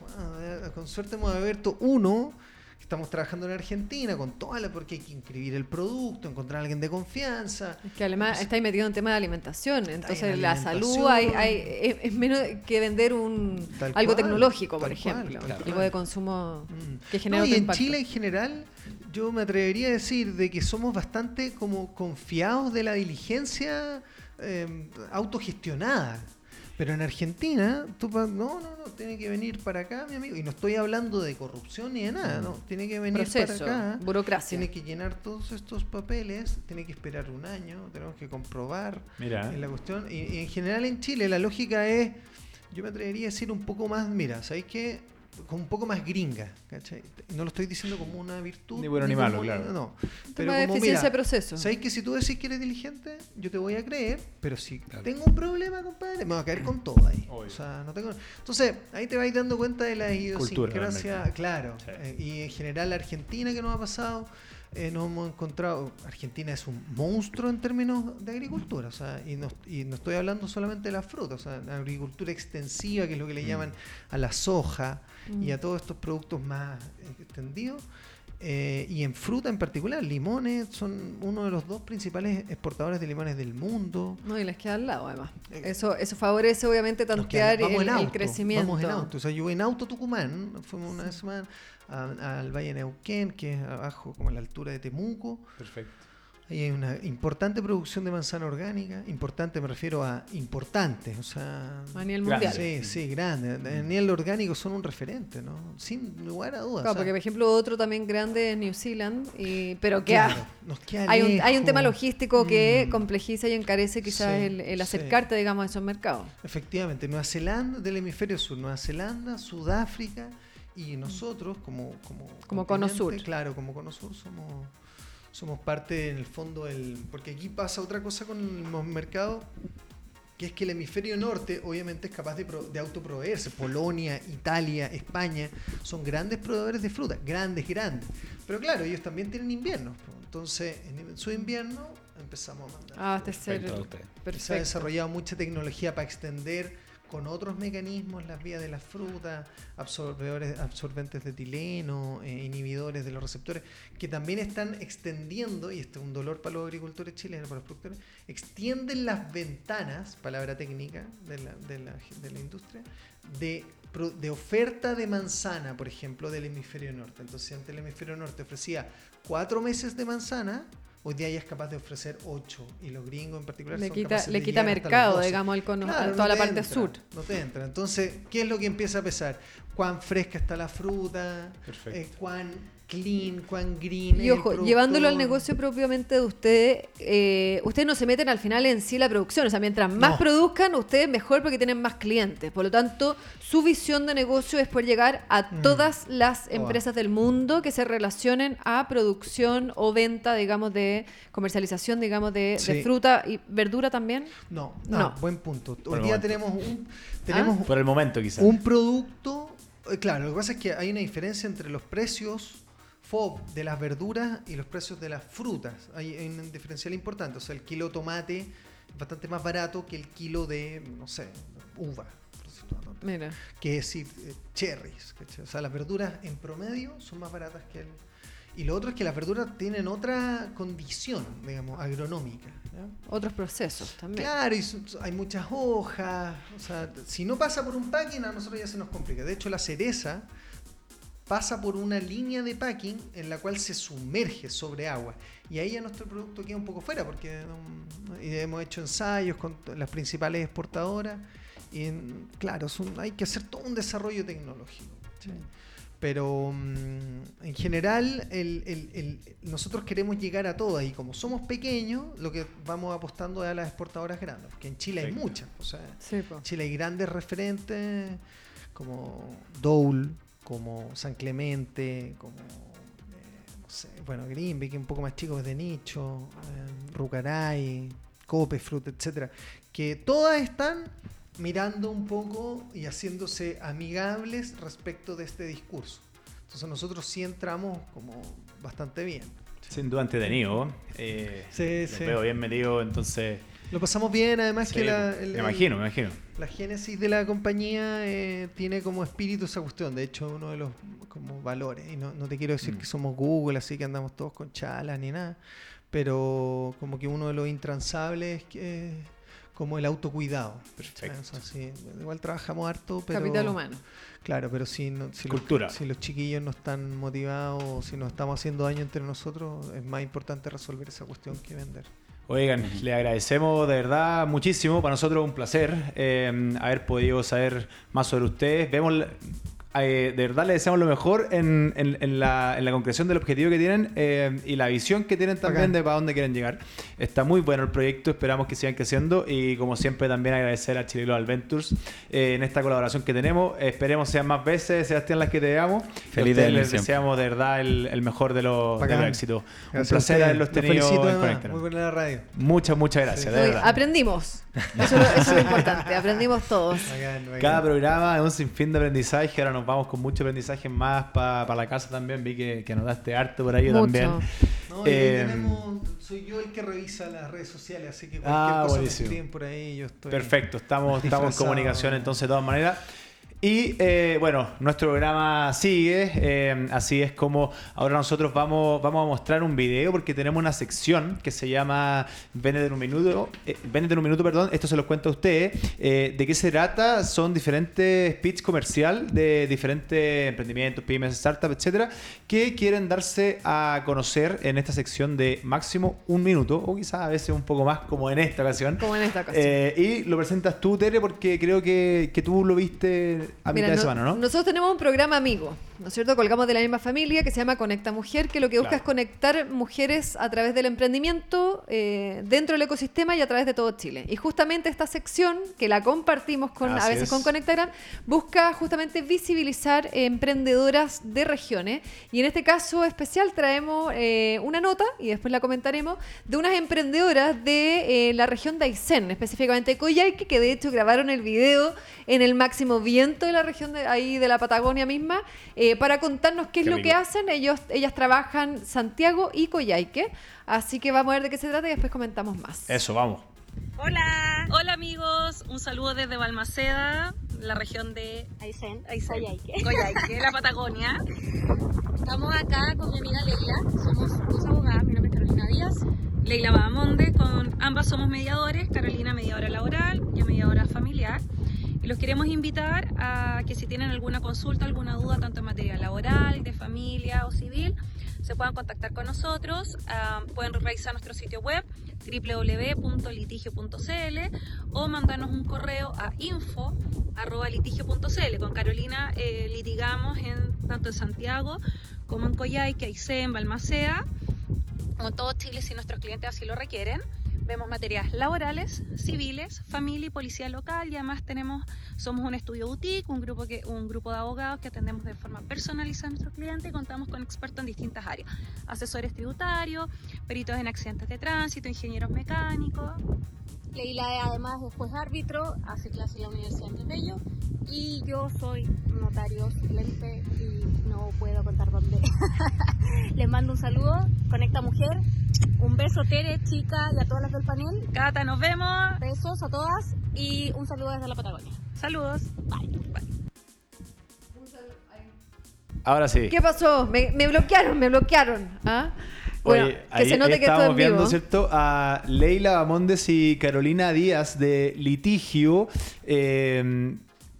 Bueno, eh, con suerte hemos abierto uno. Estamos trabajando en Argentina con toda la, porque hay que inscribir el producto, encontrar a alguien de confianza. Es que además estáis metido en tema de alimentación, entonces en la salud hay, hay- es, es menos que vender un algo cual, tecnológico, por cual, ejemplo, algo cual. de consumo Mm. que genera No, y en impacto. Chile en general, yo me atrevería a decir de que somos bastante como confiados de la diligencia eh, autogestionada. Pero en Argentina, tú no, no, no, tiene que venir para acá, mi amigo. Y no estoy hablando de corrupción ni de nada, no. Tiene que venir Proceso, para acá. burocracia. Tiene que llenar todos estos papeles, tiene que esperar un año, tenemos que comprobar Mira. en la cuestión. Y, y en general en Chile la lógica es, yo me atrevería a decir un poco más, mira, ¿sabéis qué? Como un poco más gringa, ¿cachai? No lo estoy diciendo como una virtud. Ni bueno ni malo, como- claro. No, pero como, eficiencia mira, de proceso. ¿sabéis que si tú decís que eres diligente, yo te voy a creer, pero si Claro. tengo un problema, compadre, me va a caer con todo ahí. Obvio. O sea, no tengo... Entonces, ahí te vais dando cuenta de la idiosincrasia, realmente. claro. Sí. eh, y en general la Argentina que nos ha pasado, eh, nos hemos encontrado, Argentina es un monstruo en términos de agricultura, o sea, y no, y no estoy hablando solamente de la fruta, o sea, la agricultura extensiva, que es lo que le llaman a la soja y a todos estos productos más extendidos. eh, y en fruta en particular, limones son uno de los dos principales exportadores de limones del mundo. No, y les queda al lado, además. Eh, Eso, eso favorece, obviamente, tantear queda- el, en el auto, crecimiento. Vamos en auto. O sea, yo en auto Tucumán, fuimos una semana al Valle de Neuquén, que es abajo, como a la altura de Temuco. Perfecto. Ahí hay una importante producción de manzana orgánica. Importante, me refiero a importante. O sea. A nivel Grande. mundial. Sí, sí, grande. A nivel orgánico son un referente, ¿no? Sin lugar a dudas. Claro, o sea, porque por ejemplo otro también grande es New Zealand, y, pero que claro, nos queda hay, un, hay un tema logístico que Mm. complejiza y encarece quizás Sí, el, el sí. acercarte, digamos, a esos mercados. Efectivamente, Nueva Zelanda, del hemisferio sur, Nueva Zelanda, Sudáfrica y nosotros como como, Como Cono continente, Sur. Claro, como Cono Sur somos somos parte en el fondo del porque aquí pasa otra cosa con los mercados que es que el hemisferio norte obviamente es capaz de, pro- de autoproveerse. Polonia, Italia, España son grandes proveedores de fruta, grandes, grandes. Pero claro, ellos también tienen inviernos. Entonces, en su invierno empezamos a mandar. Ah, este ser Perfecto. Se ha desarrollado mucha tecnología para extender con otros mecanismos las vías de la fruta, absorbedores, absorbentes de etileno, eh, inhibidores de los receptores, que también están extendiendo, y este es un dolor para los agricultores chilenos, para los productores, extienden las ventanas, palabra técnica de la, de la, de la industria, de, de oferta de manzana, por ejemplo, del hemisferio norte. Entonces, antes el hemisferio norte ofrecía cuatro meses de manzana, hoy día ya es capaz de ofrecer ocho, y los gringos en particular Le son quita, capaces le de quita mercado, 12. digamos, al cono- Claro, toda no la te parte entra, sur. No te entra. Entonces, ¿qué es lo que empieza a pesar? Cuán fresca está la fruta, Perfecto. eh, cuán clean, cuán green. Y el ojo, llevándolo al negocio propiamente de ustedes, eh, ustedes no se meten al final en sí la producción. O sea, mientras más No. produzcan, ustedes mejor porque tienen más clientes. Por lo tanto, su visión de negocio es poder llegar a Mm. todas las empresas del mundo que se relacionen a producción o venta, digamos, de comercialización, digamos, de, fruta y verdura también. No, No. no, buen punto. Hoy día momento. tenemos un tenemos Por el momento, quizás. un producto. eh, Claro, lo que pasa es que hay una diferencia entre los precios FOB de las verduras y los precios de las frutas. Hay, un diferencial importante. O sea, el kilo de tomate es bastante más barato que el kilo de, no sé, uva. Mira. que es decir, eh, cherries. ¿cachai? O sea, las verduras en promedio son más baratas que el... Y lo otro es que las verduras tienen otra condición, digamos, agronómica. ¿ya? Otros procesos también. Claro, y hay muchas hojas. O sea, si no pasa por un packing, a nosotros ya se nos complica. De hecho, la cereza pasa por una línea de packing en la cual se sumerge sobre agua. Y ahí ya nuestro producto queda un poco fuera, porque um, hemos hecho ensayos con las principales exportadoras. Y claro, hay que hacer todo un desarrollo tecnológico. ¿sí? Pero mm, en general el- el- el- nosotros queremos llegar a todo y como somos pequeños, lo que vamos apostando es a las exportadoras grandes, porque en Chile hay muchas. O sea, Sí, po. en Chile hay grandes referentes como Dole, como San Clemente, como eh, no sé, bueno, Greenby, que es un poco más chico, es de nicho, eh, Rucaray, Copefruit, etcétera, que todas están mirando un poco y haciéndose amigables respecto de este discurso. Entonces nosotros sí entramos como bastante bien. Sin duda entretenido. Eh, Sí, sí. veo bien metido, entonces. Lo pasamos bien, además sí, que la, el- me el- imagino, me imagino. La génesis de la compañía eh, tiene como espíritu esa cuestión, de hecho uno de los como valores, y no, no te quiero decir Mm. que somos Google, así que andamos todos con chalas ni nada, pero como que uno de los intransables es que, como el autocuidado. Perfecto. O sea, sí, igual trabajamos harto, pero... Capital humano. Claro, pero si, no- si, Cultura. Los, si los chiquillos no están motivados, o si nos estamos haciendo daño entre nosotros, es más importante resolver esa cuestión que vender. Oigan, le agradecemos de verdad muchísimo. Para nosotros un placer eh, haber podido saber más sobre ustedes. Vemos, eh, de verdad le deseamos lo mejor en, en- en la, en la concreción del objetivo que tienen eh, y la visión que tienen también de para dónde quieren llegar. Está muy bueno el proyecto, esperamos que sigan creciendo y como siempre también agradecer a Chile Global Ventures eh, en esta colaboración que tenemos. Esperemos sean más veces, Sebastián, las que te veamos. Feliz de les siempre. deseamos de verdad el, el mejor de los, de los éxitos. Gracias un placer haberlos Los tenido en. Muy buena la radio. Muchas, muchas gracias, de Oye, verdad. aprendimos. Eso, es lo- eso es lo importante. Aprendimos todos. Bacán, bacán. Cada programa es un sinfín de aprendizaje. Ahora nos vamos con mucho aprendizaje más para la casa también. Vi que, que notaste harto por ahí también. No, Eh, tenemos- soy yo el que revisa las redes sociales, así que cualquier Ah, cosa buenísimo. que escriben por ahí, yo estoy. Perfecto, estamos, estamos en comunicación entonces de todas maneras. Y eh, bueno, nuestro programa sigue, eh, así es como ahora nosotros vamos, vamos a mostrar un video porque tenemos una sección que se llama Véndete en un minuto, eh, en un minuto, perdón, esto se los cuento a ustedes. Eh, ¿De qué se trata? Son diferentes pitch comercial de diferentes emprendimientos, pymes, startups, etcétera, que quieren darse a conocer en esta sección de máximo un minuto o quizás a veces un poco más como en esta ocasión. Como en esta ocasión. Y lo presentas tú, Tere, porque creo que, que tú lo viste a Mira, mitad de no- semana, ¿no? Nosotros tenemos un programa amigo, ¿no es cierto? Colgamos de la misma familia que se llama Conecta Mujer, que lo que busca Claro. es conectar mujeres a través del emprendimiento eh, dentro del ecosistema y a través de todo Chile. Y justamente esta sección, que la compartimos con, a veces es. con Conectagram, busca justamente visibilizar eh, emprendedoras de regiones. Y en este caso especial traemos eh, una nota, y después la comentaremos, de unas emprendedoras de eh, la región de Aysén, específicamente Coyhaique, que de hecho grabaron el video en el máximo viento de la región de ahí de la Patagonia misma, eh, para contarnos qué es Qué lo que hacen. Ellos, ellas trabajan Santiago y Coyhaique. Así que vamos a ver de qué se trata y después comentamos más. Eso, vamos. Hola. Hola amigos, un saludo desde Balmaceda, la región de Aysén, Aysén, Coyhaique. Coyhaique, la Patagonia. Estamos acá con mi amiga Leila, somos dos abogadas, mi nombre es Carolina Díaz, Leila Bahamonde, con ambas somos mediadores, Carolina mediadora laboral, yo mediadora familiar. Los queremos invitar a que si tienen alguna consulta, alguna duda, tanto en materia laboral, de familia o civil, se puedan contactar con nosotros. Ah, pueden revisar nuestro sitio web www.litigio.cl o mandarnos un correo a info.litigio.cl. Con Carolina eh, litigamos en, tanto en Santiago como en Coyhaique, Aysén, Balmaceda, como todo Chile si nuestros clientes así lo requieren. Vemos materias laborales, civiles, familia y policía local y además tenemos, somos un estudio boutique, un grupo, que, un grupo de abogados que atendemos de forma personalizada a nuestros clientes y contamos con expertos en distintas áreas, asesores tributarios, peritos en accidentes de tránsito, ingenieros mecánicos. Leila además es juez árbitro, hace clase en la Universidad de Bello y yo soy notario suplente y no puedo contar dónde. Les mando un saludo, Conecta Mujer, un beso Tere, chica y a todas las del panel, Cata, nos vemos. besos a todas y un saludo desde la Patagonia. Saludos. Bye. Ahora sí. ¿Qué pasó? Me, me bloquearon, me bloquearon. ¿Ah? Bueno, Oye, que ahí- se note ahí que esto es estábamos en viendo, vivo. ¿cierto? A Leila Bamondes y Carolina Díaz de Litigio. Eh,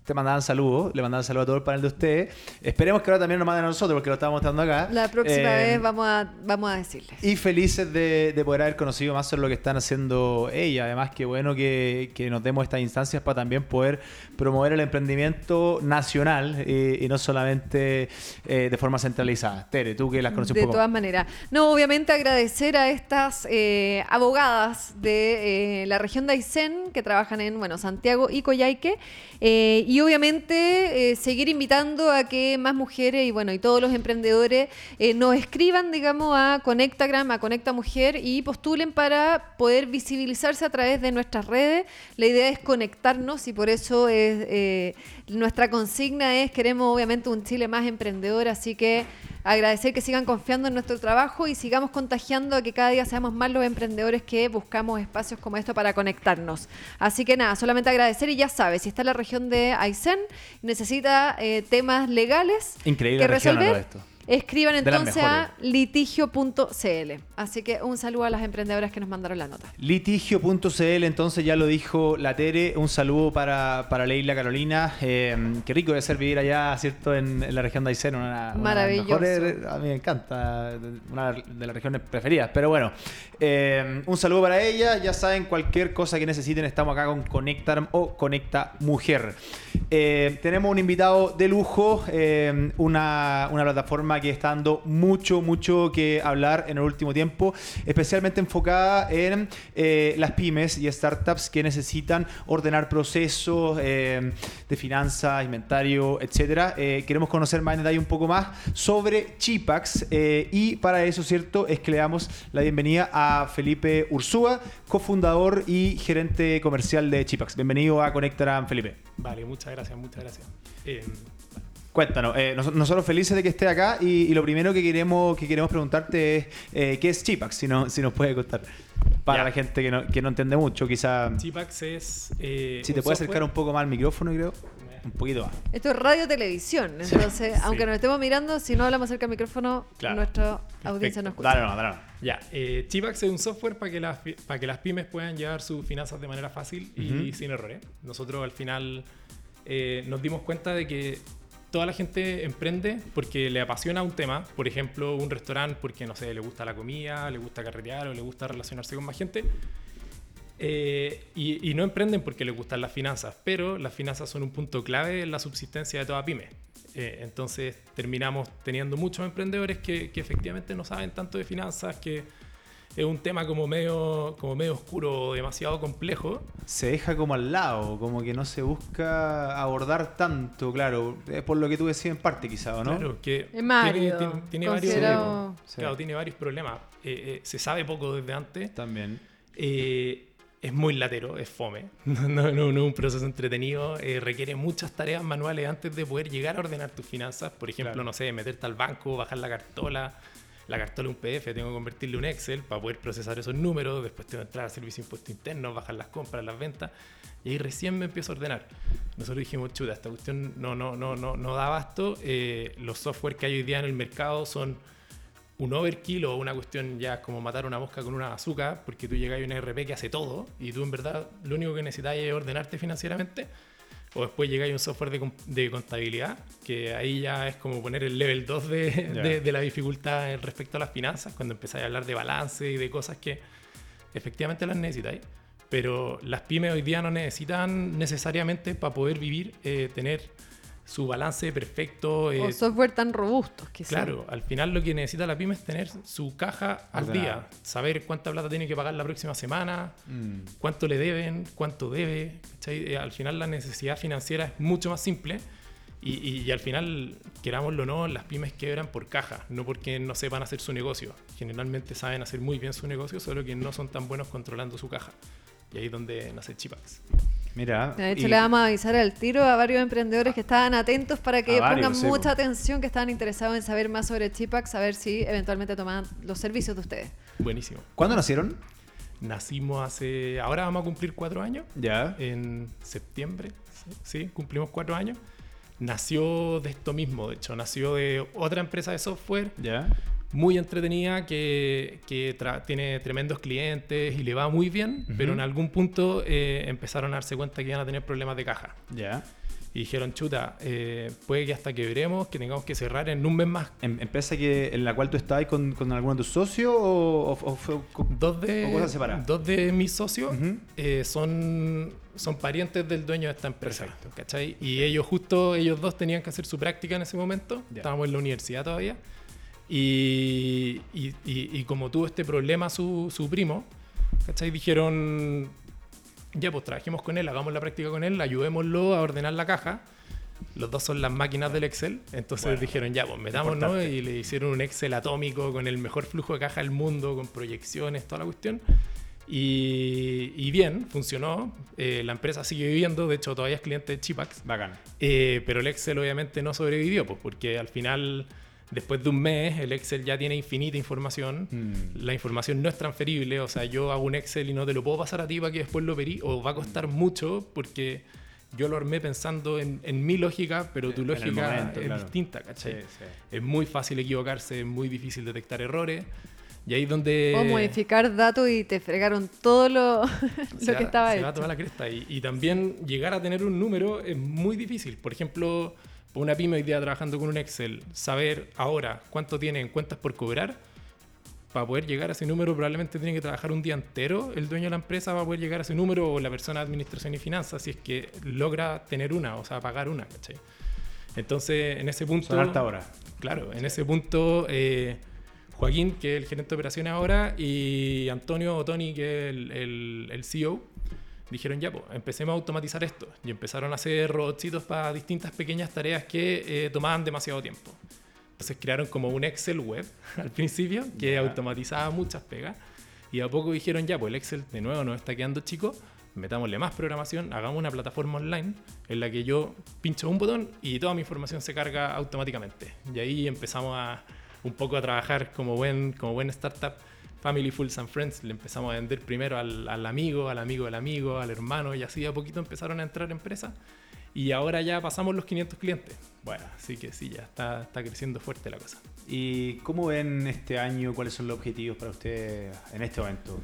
te mandaban saludos, le mandaban saludos a todo el panel de ustedes. Esperemos que ahora también nos manden a nosotros, porque lo estamos mostrando acá. La próxima Eh, vez vamos a, vamos a decirles. Y felices de, de poder haber conocido más sobre lo que están haciendo ella. Además, qué bueno que, que nos demos estas instancias para también poder promover el emprendimiento nacional eh, y no solamente eh, de forma centralizada. Tere, tú que las conoces de un poco. todas maneras. No, obviamente agradecer a estas abogadas de la región de Aysén que trabajan en bueno, Santiago y Coyhaique. eh, y obviamente eh, seguir invitando a que más mujeres y bueno y todos los emprendedores eh, nos escriban, digamos, a Conectagram, a Conecta Mujer y postulen para poder visibilizarse a través de nuestras redes. La idea es conectarnos y por eso es eh, nuestra consigna es queremos obviamente un Chile más emprendedor, así que agradecer que sigan confiando en nuestro trabajo y sigamos contagiando a que cada día seamos más los emprendedores que buscamos espacios como esto para conectarnos. Así que nada, solamente agradecer y ya sabes, si está en la región de Aysén, necesita eh, temas legales Increíble que resolver. esto. Escriban entonces a litigio.cl. Así que un saludo a las emprendedoras que nos mandaron la nota. Litigio.cl, entonces ya lo dijo la Tere. Un saludo para, para Leila Carolina. Eh, qué rico debe ser vivir allá, ¿cierto? En, en la región de Aysén. Una, una de las Maravilloso. mejores- a mí me encanta. Una de las regiones preferidas. Pero bueno, eh, un saludo para ella. Ya saben, cualquier cosa que necesiten, estamos acá con Conectar o Conecta Mujer. Eh, tenemos un invitado de lujo, eh, una, una plataforma que está dando mucho, mucho que hablar en el último tiempo, especialmente enfocada en eh, las pymes y startups que necesitan ordenar procesos eh, de finanzas, inventario, etcétera. Eh, queremos conocer más en detalle un poco más sobre Chipax eh, y para eso, cierto, es que le damos la bienvenida a Felipe Ursúa, cofundador y gerente comercial de Chipax. Bienvenido a Conectar, Felipe. Vale, muchas gracias, muchas gracias. Cuéntanos, eh, nos- nosotros felices de que esté acá y, y lo primero que queremos, que queremos preguntarte es eh, ¿qué es Chipax? Si, no, si nos puede contar. Para Ya. la gente que no, que no entiende mucho, quizá... Chipax es. eh, Si te puedes acercar un poco más al micrófono, creo. Un poquito más. Esto es radio televisión, entonces, Sí. aunque nos estemos mirando, si no hablamos cerca del micrófono, Claro. nuestra audiencia no escucha. Dale, no, dale. no. Ya, eh, Chipax es un software para que, las, para que las pymes puedan llevar sus finanzas de manera fácil y Ujú. sin errores. Nosotros al final eh, nos dimos cuenta de que toda la gente emprende porque le apasiona un tema. Por ejemplo, un restaurante porque, no sé, le gusta la comida, le gusta carretear o le gusta relacionarse con más gente. Eh, y, no emprenden porque les gustan las finanzas, pero las finanzas son un punto clave en la subsistencia de toda pyme. Eh, entonces terminamos teniendo muchos emprendedores que, que efectivamente no saben tanto de finanzas, que es un tema como medio, como medio oscuro, demasiado complejo. Se deja como al lado, como que no se busca abordar tanto, claro. Es por lo que tú decías en parte, quizá, ¿o no? Claro, que Es tiene, árido, tiene- tiene varios, Sí. claro, tiene varios problemas. Eh, eh, se sabe poco desde antes. También. Eh, es muy latero, es fome. No, no, no, no es un proceso entretenido. eh, requiere muchas tareas manuales antes de poder llegar a ordenar tus finanzas. Por ejemplo, Claro. no sé, meterte al banco, bajar la cartola. La cartola un PDF, tengo que convertirle un Excel para poder procesar esos números. Después tengo que entrar al servicio de impuestos internos, bajar las compras, las ventas. Y ahí recién me empiezo a ordenar. Nosotros dijimos, chuta, esta cuestión no, no, no, no, no da abasto. Eh, los software que hay hoy día en el mercado son un overkill o una cuestión ya como matar una mosca con una azúcar, porque tú llegas a un ERP que hace todo y tú en verdad lo único que necesitas es ordenarte financieramente. O después llegáis a un software de, de contabilidad, que ahí ya es como poner el level 2 de, Ya. de- de la dificultad respecto a las finanzas, cuando empezáis a hablar de balance y de cosas que efectivamente las necesitáis. Pero las pymes hoy día no necesitan necesariamente para poder vivir, eh, tener su balance perfecto. eh, O software tan robustos, quizás. Claro, al final lo que necesita la pyme es tener su caja al día, saber cuánta plata tiene que pagar la próxima semana, Mm. cuánto le deben, cuánto debe. Eh, Al final la necesidad financiera es mucho más simple y, y- y al final, querámoslo o no, las pymes quebran por caja, no porque no sepan hacer su negocio. Generalmente saben hacer muy bien su negocio, solo que no son tan buenos controlando su caja. Y ahí es donde nace Chipax. Mira. De hecho, y- le vamos a avisar al tiro a varios emprendedores que estaban atentos para que varios, pongan sí, mucha po. atención, que estaban interesados en saber más sobre Chipax, a ver si eventualmente toman los servicios de ustedes. Buenísimo. ¿Cuándo nacieron? Nacimos hace. Ahora vamos a cumplir cuatro años. Ya. en septiembre, sí, sí, cumplimos cuatro años. Nació de esto mismo, de hecho, nació de otra empresa de software Ya. Muy entretenida que, que tiene tremendos clientes y le va muy bien, pero en algún punto eh, empezaron a darse cuenta que iban a tener problemas de caja. Ya. y dijeron, chuta, eh, puede que hasta quebremos, que tengamos que cerrar en un mes más. Em- ¿Empresa que, en la cual tú estabas con, con alguno de tus socios o, o- o Dos de, o cosas separadas? dos de mis socios Ujú. eh, son, son parientes del dueño de esta empresa. ¿cachai? Y ellos justo, ellos dos tenían que hacer su práctica en ese momento. Ya. Estábamos en la universidad todavía. Y, y- y- y como tuvo este problema su, su primo, ¿cachai? Dijeron, ya pues trabajemos con él, hagamos la práctica con él, ayudémoslo a ordenar la caja. Los dos son las máquinas del Excel, entonces Bueno, dijeron, ya, pues metámonos y le hicieron un Excel atómico con el mejor flujo de caja del mundo, con proyecciones, toda la cuestión. Y, y bien, funcionó. Eh, la empresa sigue viviendo, de hecho todavía es cliente de Chipax. Bacán. Eh, pero el Excel obviamente no sobrevivió, pues, porque al final, después de un mes, el Excel ya tiene infinita información. Mm. La información no es transferible, o sea, yo hago un Excel y no te lo puedo pasar a ti para que después lo peri, o va a costar mucho porque yo lo armé pensando en, en mi lógica, pero tu En lógica momento, es claro. distinta, ¿cachai? Sí, sí. Es muy fácil equivocarse, es muy difícil detectar errores. Y ahí es donde... O modificar datos y te fregaron todo lo, lo va- que estaba se va hecho. toda la cresta. Y, y también llegar a tener un número es muy difícil. Por ejemplo, una pyme hoy día trabajando con un Excel, saber ahora cuánto tiene en cuentas por cobrar, para poder llegar a ese número probablemente tiene que trabajar un día entero el dueño de la empresa para poder llegar a ese número o la persona de administración y finanzas si es que logra tener una, o sea, pagar una, ¿cachai? Entonces, en ese punto... Son harta hora. Claro, en ese punto eh, Joaquín, que es el gerente de operaciones ahora, y Antonio o Tony, que es el, el- el CEO, dijeron ya, pues, empecemos a automatizar esto. Y empezaron a hacer robotcitos para distintas pequeñas tareas que eh, tomaban demasiado tiempo. Entonces crearon como un Excel web al principio que Ya. automatizaba muchas pegas. Y a poco dijeron ya, pues el Excel de nuevo nos está quedando chico, metámosle más programación, hagamos una plataforma online en la que yo pincho un botón y toda mi información se carga automáticamente. Y ahí empezamos a un poco a trabajar como buen, como buen startup. Family Fools and Friends, le empezamos a vender primero al, al amigo, al amigo del amigo, al hermano, y así de a poquito empezaron a entrar empresas. Y ahora ya pasamos los 500 clientes. Bueno, así que sí, ya está, está creciendo fuerte la cosa. ¿Y cómo ven este año? ¿Cuáles son los objetivos para ustedes en este momento?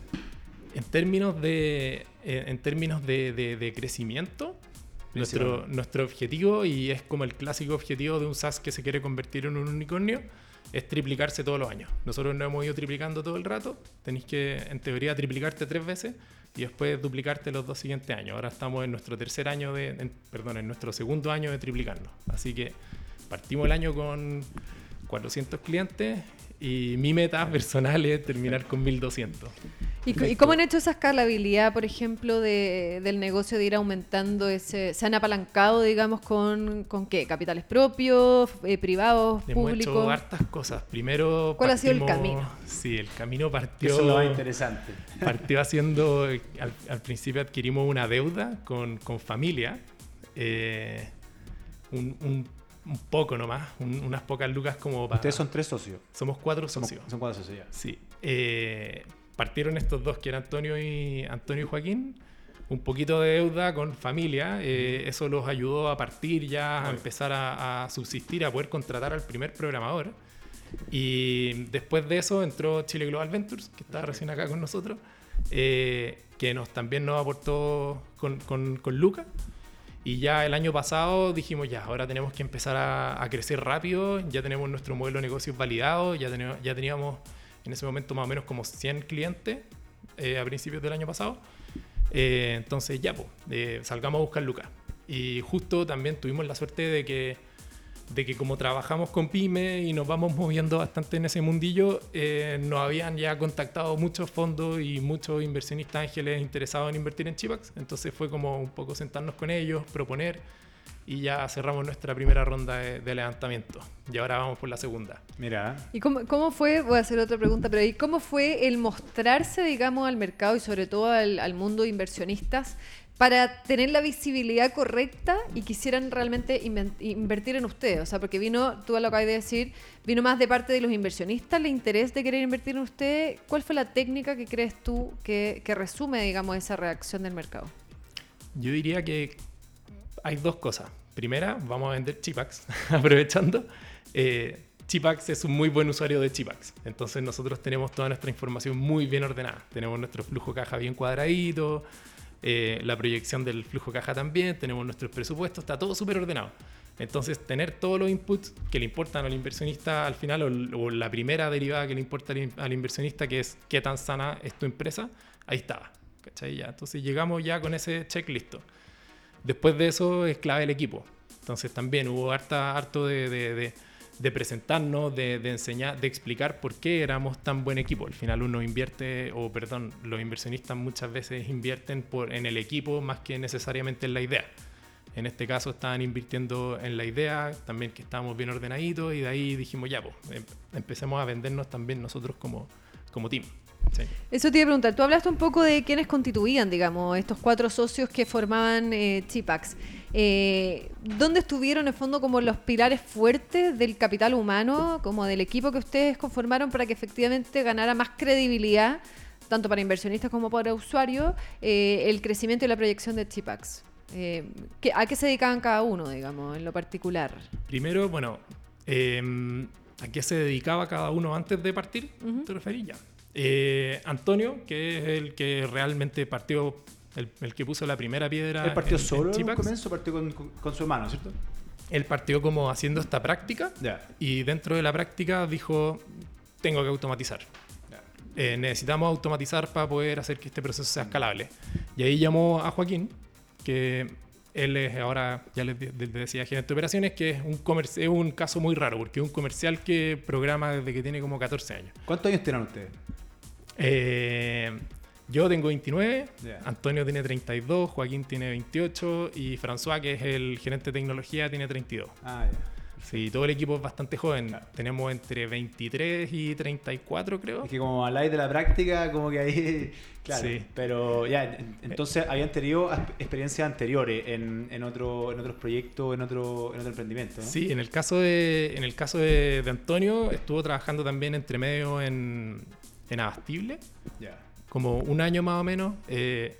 En términos de, eh, en términos de, de- de crecimiento, nuestro, nuestro objetivo, y es como el clásico objetivo de un SaaS que se quiere convertir en un unicornio, es triplicarse todos los años. Nosotros nos hemos ido triplicando todo el rato. Tenéis que, en teoría, triplicarte tres veces y después duplicarte los dos siguientes años. Ahora estamos en nuestro tercer año de, en- perdón, en nuestro segundo año de triplicarnos. Así que partimos el año con 400 clientes y mi meta personal es terminar con 1200. ¿Y, y cómo han hecho esa escalabilidad, por ejemplo, de- del negocio de ir aumentando ese... ¿Se han apalancado, digamos, con, con qué? ¿Capitales propios, eh, privados, Hemos hecho públicos? hartas cosas. Primero. ¿Cuál ha sido el partimos- camino? Sí, el camino partió. eso es lo más interesante. Partió haciendo. Al, al principio adquirimos una deuda con, con familia. eh, un, un- un poco nomás, un- unas pocas lucas como para. Ustedes son tres socios. Somos cuatro Somos- socios. son cuatro socios ya. Sí. Eh, partieron estos dos, que eran Antonio y, Antonio y Joaquín. Un poquito de deuda con familia. eh, eso los ayudó a partir ya, a empezar a, a subsistir, a poder contratar al primer programador. Y después de eso entró Chile Global Ventures, que está recién acá con nosotros, eh, que nos, también nos aportó con, con, con Luca. Y ya el año pasado dijimos, ya, ahora tenemos que empezar a, a crecer rápido, ya tenemos nuestro modelo de negocios validado, ya, tenemos, ya teníamos en ese momento más o menos como 100 clientes eh, a principios del año pasado. Eh, entonces ya, pues, eh, salgamos a buscar Lucas. Y justo también tuvimos la suerte de que, de que como trabajamos con pyme y nos vamos moviendo bastante en ese mundillo, eh, nos habían ya contactado muchos fondos y muchos inversionistas ángeles interesados en invertir en Chipax. Entonces fue como un poco sentarnos con ellos, proponer y ya cerramos nuestra primera ronda de, de levantamiento. Y ahora vamos por la segunda. Mira, ¿Y cómo, cómo fue, voy a hacer otra pregunta, pero ¿y cómo fue el mostrarse, digamos, al mercado y sobre todo al, al mundo de inversionistas para tener la visibilidad correcta y quisieran realmente invertir en ustedes? O sea, porque vino, tú lo acabas de decir, vino más de parte de los inversionistas el interés de querer invertir en ustedes. ¿Cuál fue la técnica que crees tú que, resume, digamos, esa reacción del mercado? Yo diría que hay dos cosas. Primera, vamos a vender Chipax, aprovechando. Eh, Chipax es un muy buen usuario de Chipax. Entonces nosotros tenemos toda nuestra información muy bien ordenada. Tenemos nuestro flujo caja bien cuadradito. Eh, la proyección del flujo caja también, tenemos nuestros presupuestos, está todo súper ordenado. Entonces, tener todos los inputs que le importan al inversionista al final, o, la primera derivada que le importa al, in- al inversionista, que es qué tan sana es tu empresa, ahí estaba. ¿cachai? Entonces, llegamos ya con ese check listo. Después de eso es clave el equipo. Entonces también hubo harta, harto de, de- de- de presentarnos, de, de enseñar, de explicar por qué éramos tan buen equipo. Al final uno invierte, o perdón, los inversionistas muchas veces invierten por, en el equipo más que necesariamente en la idea. En este caso estaban invirtiendo en la idea, también que estábamos bien ordenaditos y de ahí dijimos ya, pues, em- empecemos a vendernos también nosotros como, como team. Sí. Eso te iba a preguntar. Tú hablaste un poco de quiénes constituían, digamos, estos cuatro socios que formaban eh, Chipax. Eh, ¿Dónde estuvieron en fondo como los pilares fuertes del capital humano, como del equipo que ustedes conformaron para que efectivamente ganara más credibilidad, tanto para inversionistas como para usuarios, eh, el crecimiento y la proyección de Chipax? Eh, ¿qué- ¿A qué se dedicaban cada uno, digamos, en lo particular? Primero, bueno, eh, ¿a qué se dedicaba cada uno antes de partir? Ujú. ¿Te referís ya? Eh, Antonio, que es el que realmente partió, el, el que puso la primera piedra. ¿Él partió en- en solo en un Chipax. comienzo? ¿Partió con, con- su hermano, cierto? Él partió como haciendo esta práctica Ya. y dentro de la práctica dijo, tengo que automatizar. Eh, necesitamos automatizar para poder hacer que este proceso sea escalable. Y ahí llamó a Joaquín, que él es ahora, ya les, de- les decía, gerente de operaciones, que es un, es un caso muy raro, porque es un comercial que programa desde que tiene como 14 años. ¿Cuántos años tienen ustedes? Eh, yo tengo 29, Ya. Antonio tiene 32, Joaquín tiene 28 y François, que es el gerente de tecnología, tiene 32. Ah, ya. Sí, todo el equipo es bastante joven. Claro. Tenemos entre 23 y 34, creo. Es que como habláis de la práctica, como que ahí... Claro, Sí. pero ya, en- entonces habían tenido as- experiencias anteriores en, en, otro, en otros proyectos, en otro, en otro emprendimiento, ¿no? Sí, en el caso de, en el caso de, de Antonio, estuvo trabajando también entre medio en, en Abastible, Ya. Como un año más o menos. Eh,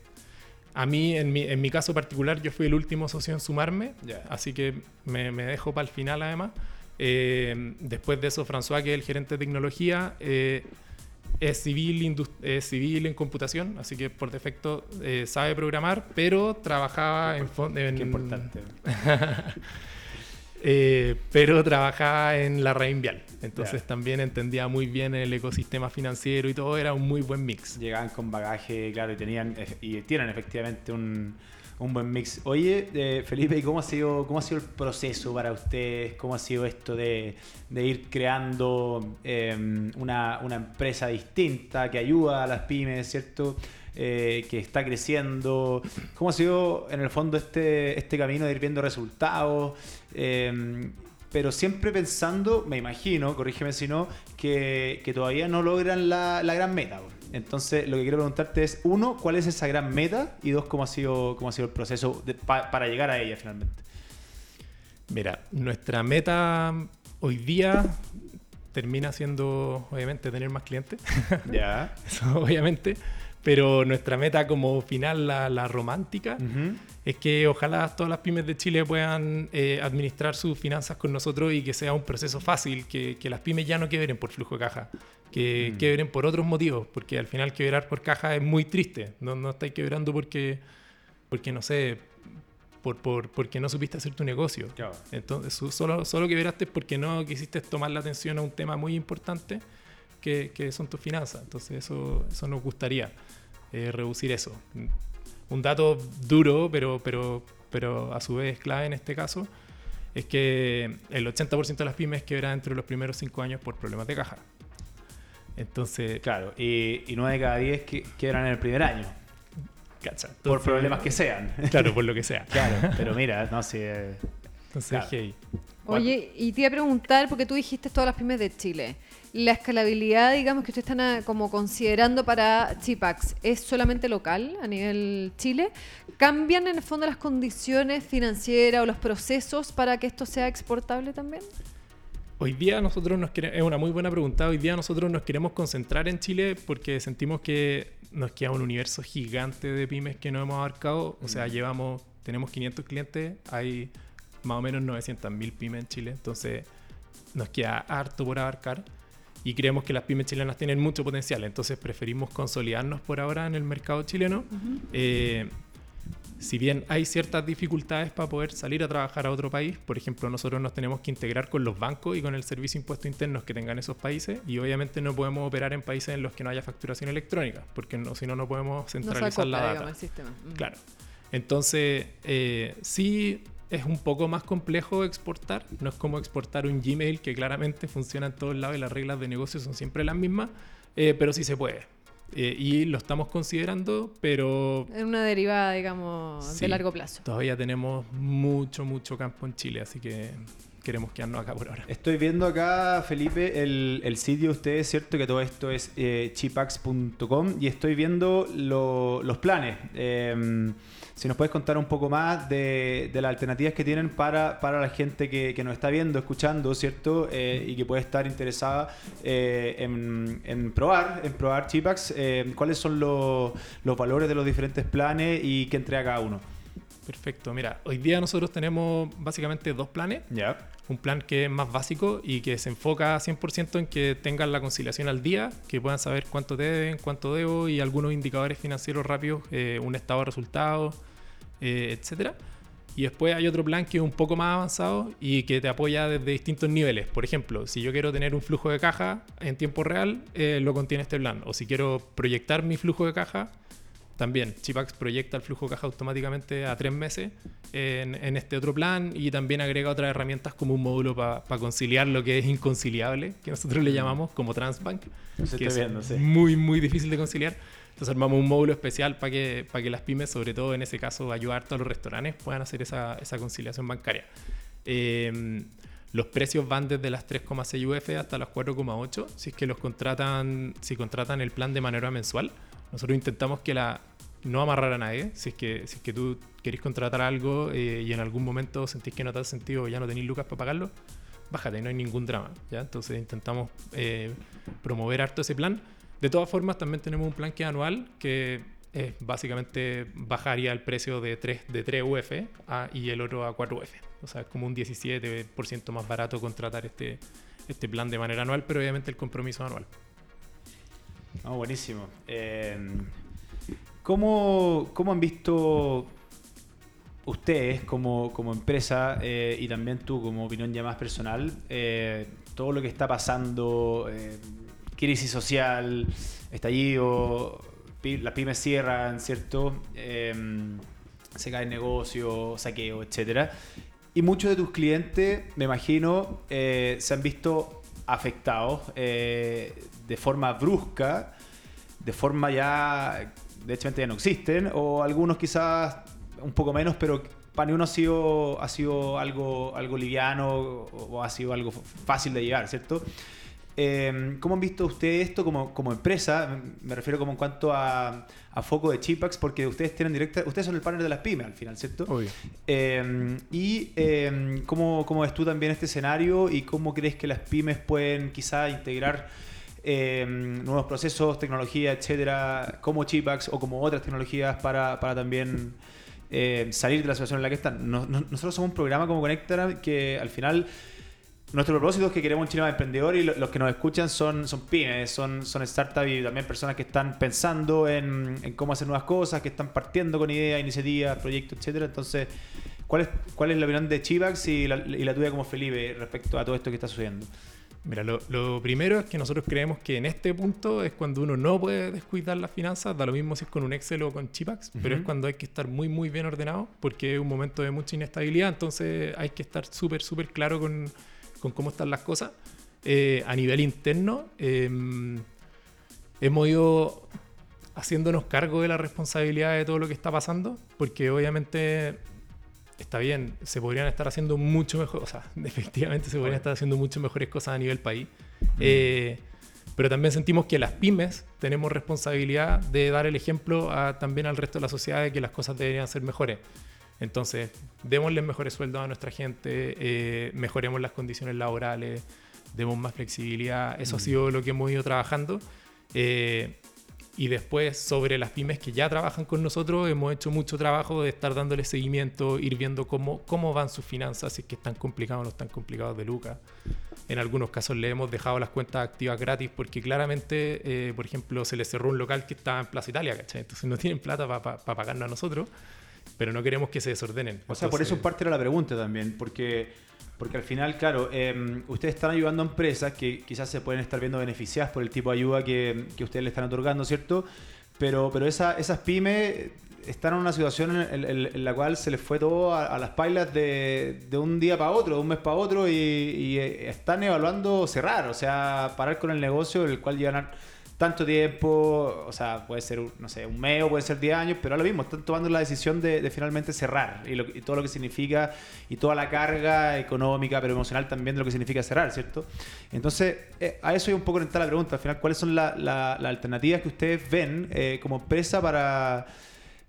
a mí, en mi, en mi caso particular, yo fui el último socio en sumarme, Ya. así que me, me dejo para el final además. Eh, después de eso, François, que es el gerente de tecnología, eh, es, civil, es civil en computación, así que por defecto eh, sabe programar, pero trabajaba en... fon- en Qué importante. Eh, pero trabajaba en la Reinvial. Entonces Ya. también entendía muy bien el ecosistema financiero y todo, era un muy buen mix. Llegaban con bagaje, claro, y tenían ef- y tienen efectivamente un, un buen mix. Oye, eh, Felipe, ¿y cómo ha sido cómo ha sido el proceso para ustedes? ¿Cómo ha sido esto de, de ir creando eh, una, una empresa distinta que ayuda a las pymes, ¿cierto? Eh, que está creciendo. ¿Cómo ha sido en el fondo este, este camino de ir viendo resultados? Eh, pero siempre pensando, me imagino, corrígeme si no, que, que todavía no logran la, la gran meta. Entonces, lo que quiero preguntarte es, uno, ¿cuál es esa gran meta? Y dos, ¿cómo ha sido, cómo ha sido el proceso de- pa- para llegar a ella finalmente? Mira, nuestra meta hoy día termina siendo, obviamente, tener más clientes. Ya. Eso, obviamente. Pero nuestra meta como final, la, la romántica, es que ojalá todas las pymes de Chile puedan eh, administrar sus finanzas con nosotros y que sea un proceso fácil, que, que las pymes ya no quebren por flujo de caja, que Mm. quebren por otros motivos, porque al final quebrar por caja es muy triste. No, no estáis quebrando porque, porque no sé, por, por, porque no supiste hacer tu negocio. Claro. Entonces, solo, solo quebraste porque no quisiste tomar la atención a un tema muy importante que, que son tus finanzas. Entonces, eso, eso nos gustaría, eh, reducir eso. Un dato duro, pero, pero, pero a su vez clave en este caso, es que el 80% de las pymes quebran entre los primeros 5 años por problemas de caja. Entonces, Claro, y, y 9 de cada 10 que quedan en el primer año, cacha. por Entonces, problemas que sean. Claro, por lo que sea. claro, pero mira, no sé. Entonces, Claro. hey, Oye, y te iba a preguntar, porque tú dijiste todas las pymes de Chile. La escalabilidad, digamos, que ustedes están ah, como considerando para Chipax, ¿es solamente local a nivel Chile? ¿Cambian en el fondo las condiciones financieras o los procesos para que esto sea exportable también? Hoy día nosotros nos queremos, es una muy buena pregunta, hoy día nosotros nos queremos concentrar en Chile porque sentimos que nos queda un universo gigante de pymes que no hemos abarcado, o sea, llevamos, tenemos 500 clientes, hay más o menos 900.000 pymes en Chile, entonces nos queda harto por abarcar y creemos que las pymes chilenas tienen mucho potencial, entonces preferimos consolidarnos por ahora en el mercado chileno. Eh, si bien hay ciertas dificultades para poder salir a trabajar a otro país, por ejemplo, nosotros nos tenemos que integrar con los bancos y con el servicio de impuestos internos que tengan esos países y obviamente no podemos operar en países en los que no haya facturación electrónica, porque no, si no, no podemos No centralizar la data. digamos, el sistema. Mm. Claro. Entonces, eh, sí es un poco más complejo exportar. No es como exportar un Gmail que claramente funciona en todos lados y las reglas de negocio son siempre las mismas, eh, pero sí se puede. Eh, y lo estamos considerando, pero Es una derivada, digamos, Sí. de largo plazo. todavía tenemos mucho, mucho campo en Chile, así que queremos quedarnos acá por ahora. Estoy viendo acá, Felipe, el, el sitio de ustedes, ¿cierto? Que todo esto es eh, chipax.com y estoy viendo lo- los planes. Eh, si nos puedes contar un poco más de, las alternativas que tienen para, para la gente que, que nos está viendo, escuchando, ¿cierto? Eh, y que puede estar interesada eh, en, en probar, en probar Chipax. Eh, ¿Cuáles son los, los valores de los diferentes planes y qué entrega cada uno? Perfecto, mira, hoy día nosotros tenemos básicamente dos planes. Ya. Un plan que es más básico y que se enfoca 100% en que tengan la conciliación al día, que puedan saber cuánto deben, cuánto debo y algunos indicadores financieros rápidos, eh, un estado de resultados, eh, etcétera. Y después hay otro plan que es un poco más avanzado y que te apoya desde distintos niveles. Por ejemplo, si yo quiero tener un flujo de caja en tiempo real, eh, lo contiene este plan. O si quiero proyectar mi flujo de caja, también Chipax proyecta el flujo de caja automáticamente a tres meses en, en este otro plan y también agrega otras herramientas como un módulo para conciliar lo que es inconciliable, que nosotros le llamamos como Transbank, Se que es viendo, sí. muy, muy difícil de conciliar. Entonces armamos un módulo especial para que, para que las pymes, sobre todo en ese caso, ayudar a los restaurantes, puedan hacer esa, esa conciliación bancaria. Eh, los precios van desde las 3,6 UF hasta las 4,8 si es que los contratan, si contratan el plan de manera mensual. Nosotros intentamos que la no amarrar a nadie. Si es que, si es que tú querés contratar algo eh, y en algún momento sentís que no te hace sentido o ya no tenéis lucas para pagarlo, bájate, no hay ningún drama. Entonces intentamos eh, promover harto ese plan. De todas formas, también tenemos un plan que es anual, que es básicamente bajaría el precio de 3, de 3 UF a- y el otro a 4 UF. O sea, es como un 17% más barato contratar este, este plan de manera anual, pero obviamente el compromiso anual. No, buenísimo. Eh, ¿cómo, cómo han visto ustedes como, como empresa eh, y también tú como opinión ya más personal eh, todo lo que está pasando, eh, crisis social, estallido, las pymes cierran, ¿cierto? Eh, se cae el negocio, saqueo, etcétera. Y muchos de tus clientes, me imagino, se han visto afectados eh, de forma brusca, de forma ya, de hecho ya no existen, o algunos quizás un poco menos, pero para uno ha sido, ha sido algo, algo liviano o, o ha sido algo fácil de llevar, ¿cierto? Eh, ¿Cómo han visto ustedes esto como, como empresa? Me refiero como en cuanto a, a foco de Chipax, porque ustedes tienen directa, ustedes son el partner de las pymes al final, ¿cierto? Obvio. Eh, y eh, ¿cómo, cómo ves tú también este escenario y cómo crees que las pymes pueden quizá integrar nuevos procesos, tecnología, etcétera, como Chipax o como otras tecnologías para, para también salir de la situación en la que están? No- no- nosotros somos un programa como Conecta que al final nuestro propósito es que queremos un Chile más emprendedor y lo- los que nos escuchan son, son pymes, son, son startups y también personas que están pensando en, en cómo hacer nuevas cosas, que están partiendo con ideas, iniciativas, proyectos, etcétera. Entonces, ¿cuál es, cuál es la opinión de Chivax y la, y la tuya como Felipe respecto a todo esto que está sucediendo? Mira, lo, lo primero es que nosotros creemos que en este punto es cuando uno no puede descuidar las finanzas, da lo mismo si es con un Excel o con Chipax, pero es cuando hay que estar muy, muy bien ordenado, porque es un momento de mucha inestabilidad, entonces hay que estar súper, súper claro con, con cómo están las cosas. Eh, a nivel interno, eh, hemos ido haciéndonos cargo de la responsabilidad de todo lo que está pasando, porque obviamente está bien, se podrían estar haciendo mucho mejor, o sea, efectivamente se podrían estar haciendo mucho mejores cosas a nivel país. Eh, pero también sentimos que las pymes tenemos responsabilidad de dar el ejemplo a- también al resto de la sociedad de que las cosas deberían ser mejores. Entonces, démosles mejores sueldos a nuestra gente, eh, mejoremos las condiciones laborales, demos más flexibilidad. Eso ha sido lo que hemos ido trabajando. Eh, y después, sobre las pymes que ya trabajan con nosotros, hemos hecho mucho trabajo de estar dándole seguimiento, ir viendo cómo, cómo van sus finanzas, si es que están complicados o no están complicados de Lucas. En algunos casos le hemos dejado las cuentas activas gratis porque claramente, eh, por ejemplo, se les cerró un local que estaba en Plaza Italia, ¿cachai? Entonces no tienen plata para pagarnos a nosotros. Pero no queremos que se desordenen. O sea, por eso parte era la pregunta también, porque, porque al final, claro, eh, ustedes están ayudando a empresas que quizás se pueden estar viendo beneficiadas por el tipo de ayuda que, que ustedes le están otorgando, ¿cierto? Pero, pero esa- esas pymes están en una situación en, en- en la cual se les fue todo a, a las pailas de, de un día para otro, de un mes para otro, y, y, eh, están evaluando cerrar, o sea, parar con el negocio, el cual llevan tanto tiempo, o sea, puede ser, no sé, un mes o puede ser 10 años, pero ahora mismo están tomando la decisión de, finalmente cerrar y, lo- y todo lo que significa y toda la carga económica, pero emocional también de lo que significa cerrar, ¿cierto? Entonces, eh, a eso es un poco orientada la pregunta, al final, ¿cuáles son la- la- las alternativas que ustedes ven eh, como empresa para,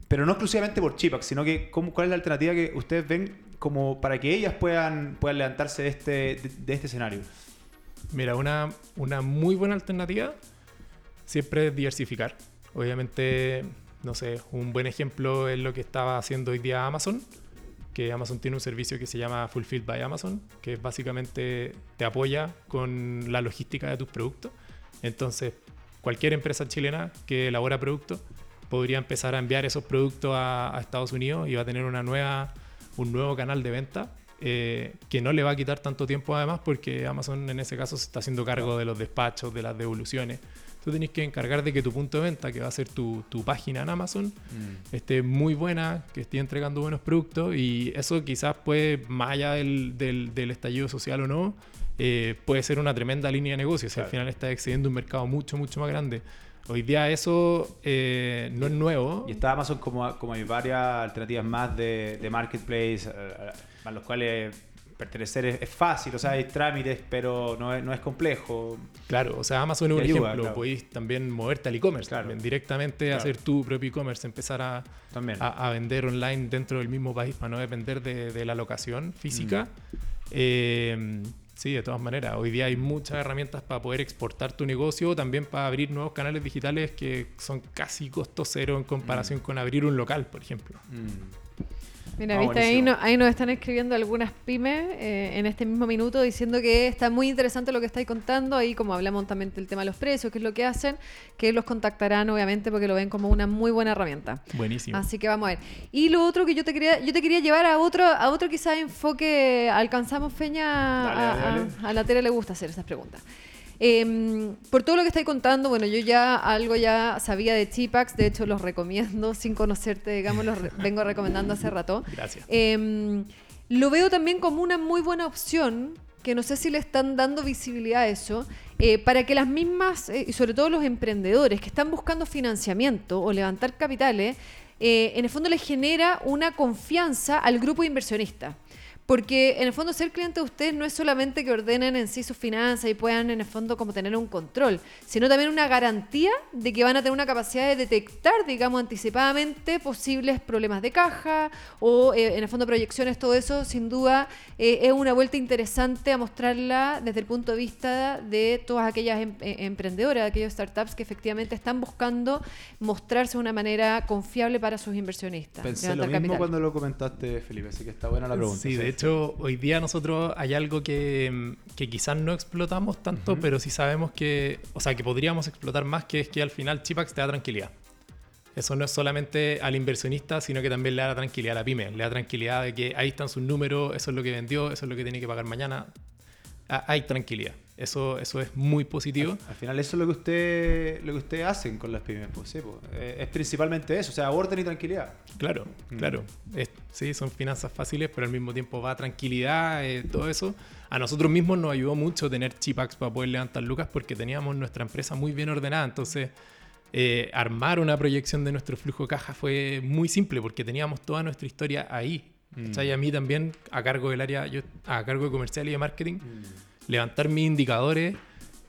pero no exclusivamente por Chipax, sino que cómo- cuál es la alternativa que ustedes ven como para que ellas puedan, puedan levantarse de este, de este escenario? Mira, una, una muy buena alternativa siempre diversificar. Obviamente, no sé, un buen ejemplo es lo que estaba haciendo hoy día Amazon, que Amazon tiene un servicio que se llama Fulfilled by Amazon, que básicamente te apoya con la logística de tus productos. Entonces, cualquier empresa chilena que elabora productos podría empezar a enviar esos productos a, a Estados Unidos y va a tener una nueva, un nuevo canal de venta eh, que no le va a quitar tanto tiempo además porque Amazon en ese caso se está haciendo cargo de los despachos, de las devoluciones. Tú tenés que encargar de que tu punto de venta, que va a ser tu, tu página en Amazon, esté muy buena, que esté entregando buenos productos y eso quizás puede, más allá del, del- del estallido social o no, eh, puede ser una tremenda línea de negocio. Si al final está excediendo un mercado mucho, mucho más grande. Hoy día eso eh, no es nuevo. Y está Amazon como, como hay varias alternativas más de, de marketplace, eh, a los cuales pertenecer es, es fácil, o sea, hay trámites, pero no es, no es complejo. Claro, o sea, Amazon es un ayuda, ejemplo. claro. Podéis también moverte al e-commerce, Claro. directamente Claro. hacer tu propio e-commerce, empezar a, a, a vender online dentro del mismo país para no depender de, de la locación física. Mm. Eh, sí, de todas maneras, hoy día hay muchas herramientas para poder exportar tu negocio, también para abrir nuevos canales digitales que son casi costo cero en Mm. comparación con abrir un local, por ejemplo. Mira, Ah, viste, ahí, no- ahí nos están escribiendo algunas pymes eh, en este mismo minuto diciendo que está muy interesante lo que estáis contando. Ahí, como hablamos también del tema de los precios, qué es lo que hacen, que los contactarán, obviamente, porque lo ven como una muy buena herramienta. Buenísimo. Así que vamos a ver. Y lo otro que yo te quería, yo te quería llevar a otro, a otro quizás enfoque. Alcanzamos Feña. Dale, a, dale, dale. a- a la tele le gusta hacer esas preguntas. Em, por todo lo que estáis contando, bueno, yo ya algo ya sabía de Chipax, de hecho los recomiendo sin conocerte, digamos, los vengo recomendando hace rato. Gracias. Em, lo veo también como una muy buena opción, que no sé si le están dando visibilidad a eso, eh, para que las mismas, eh, y sobre todo los emprendedores que están buscando financiamiento o levantar capitales, eh, en el fondo les genera una confianza al grupo inversionista. Porque en el fondo ser cliente de ustedes no es solamente que ordenen en sí sus finanzas y puedan en el fondo como tener un control, sino también una garantía de que van a tener una capacidad de detectar, digamos, anticipadamente posibles problemas de caja o eh, en el fondo proyecciones, todo eso sin duda eh, es una vuelta interesante a mostrarla desde el punto de vista de todas aquellas em- eh, emprendedoras, aquellos startups que efectivamente están buscando mostrarse de una manera confiable para sus inversionistas. Pensé lo mismo capital. cuando lo comentaste, Felipe, así que está buena la pregunta. Sí, de hecho, hoy día nosotros hay algo que, mm, que quizás no explotamos tanto, Ujú. pero sí sabemos que, o sea, que podríamos explotar más, que es que al final Chipax te da tranquilidad. Eso no es solamente al inversionista, sino que también le da tranquilidad a la pyme. Le da tranquilidad de que ahí están sus números, eso es lo que vendió, eso es lo que tiene que pagar mañana. Ah, Hay tranquilidad. Eso, eso es muy positivo. Al final eso es lo que usted lo que ustedes hacen con las pymes, pues, sí, pues. Eh, es principalmente eso, o sea, orden y tranquilidad. Claro, Mm. claro. Es- sí, son finanzas fáciles, pero al mismo tiempo va tranquilidad, eh, todo eso. A nosotros mismos nos ayudó mucho tener Chipax para poder levantar lucas porque teníamos nuestra empresa muy bien ordenada. Entonces, eh, armar una proyección de nuestro flujo de caja fue muy simple porque teníamos toda nuestra historia ahí. Mm. Y a mí también, a cargo del área, yo a cargo de comercial y de marketing, levantar mis indicadores,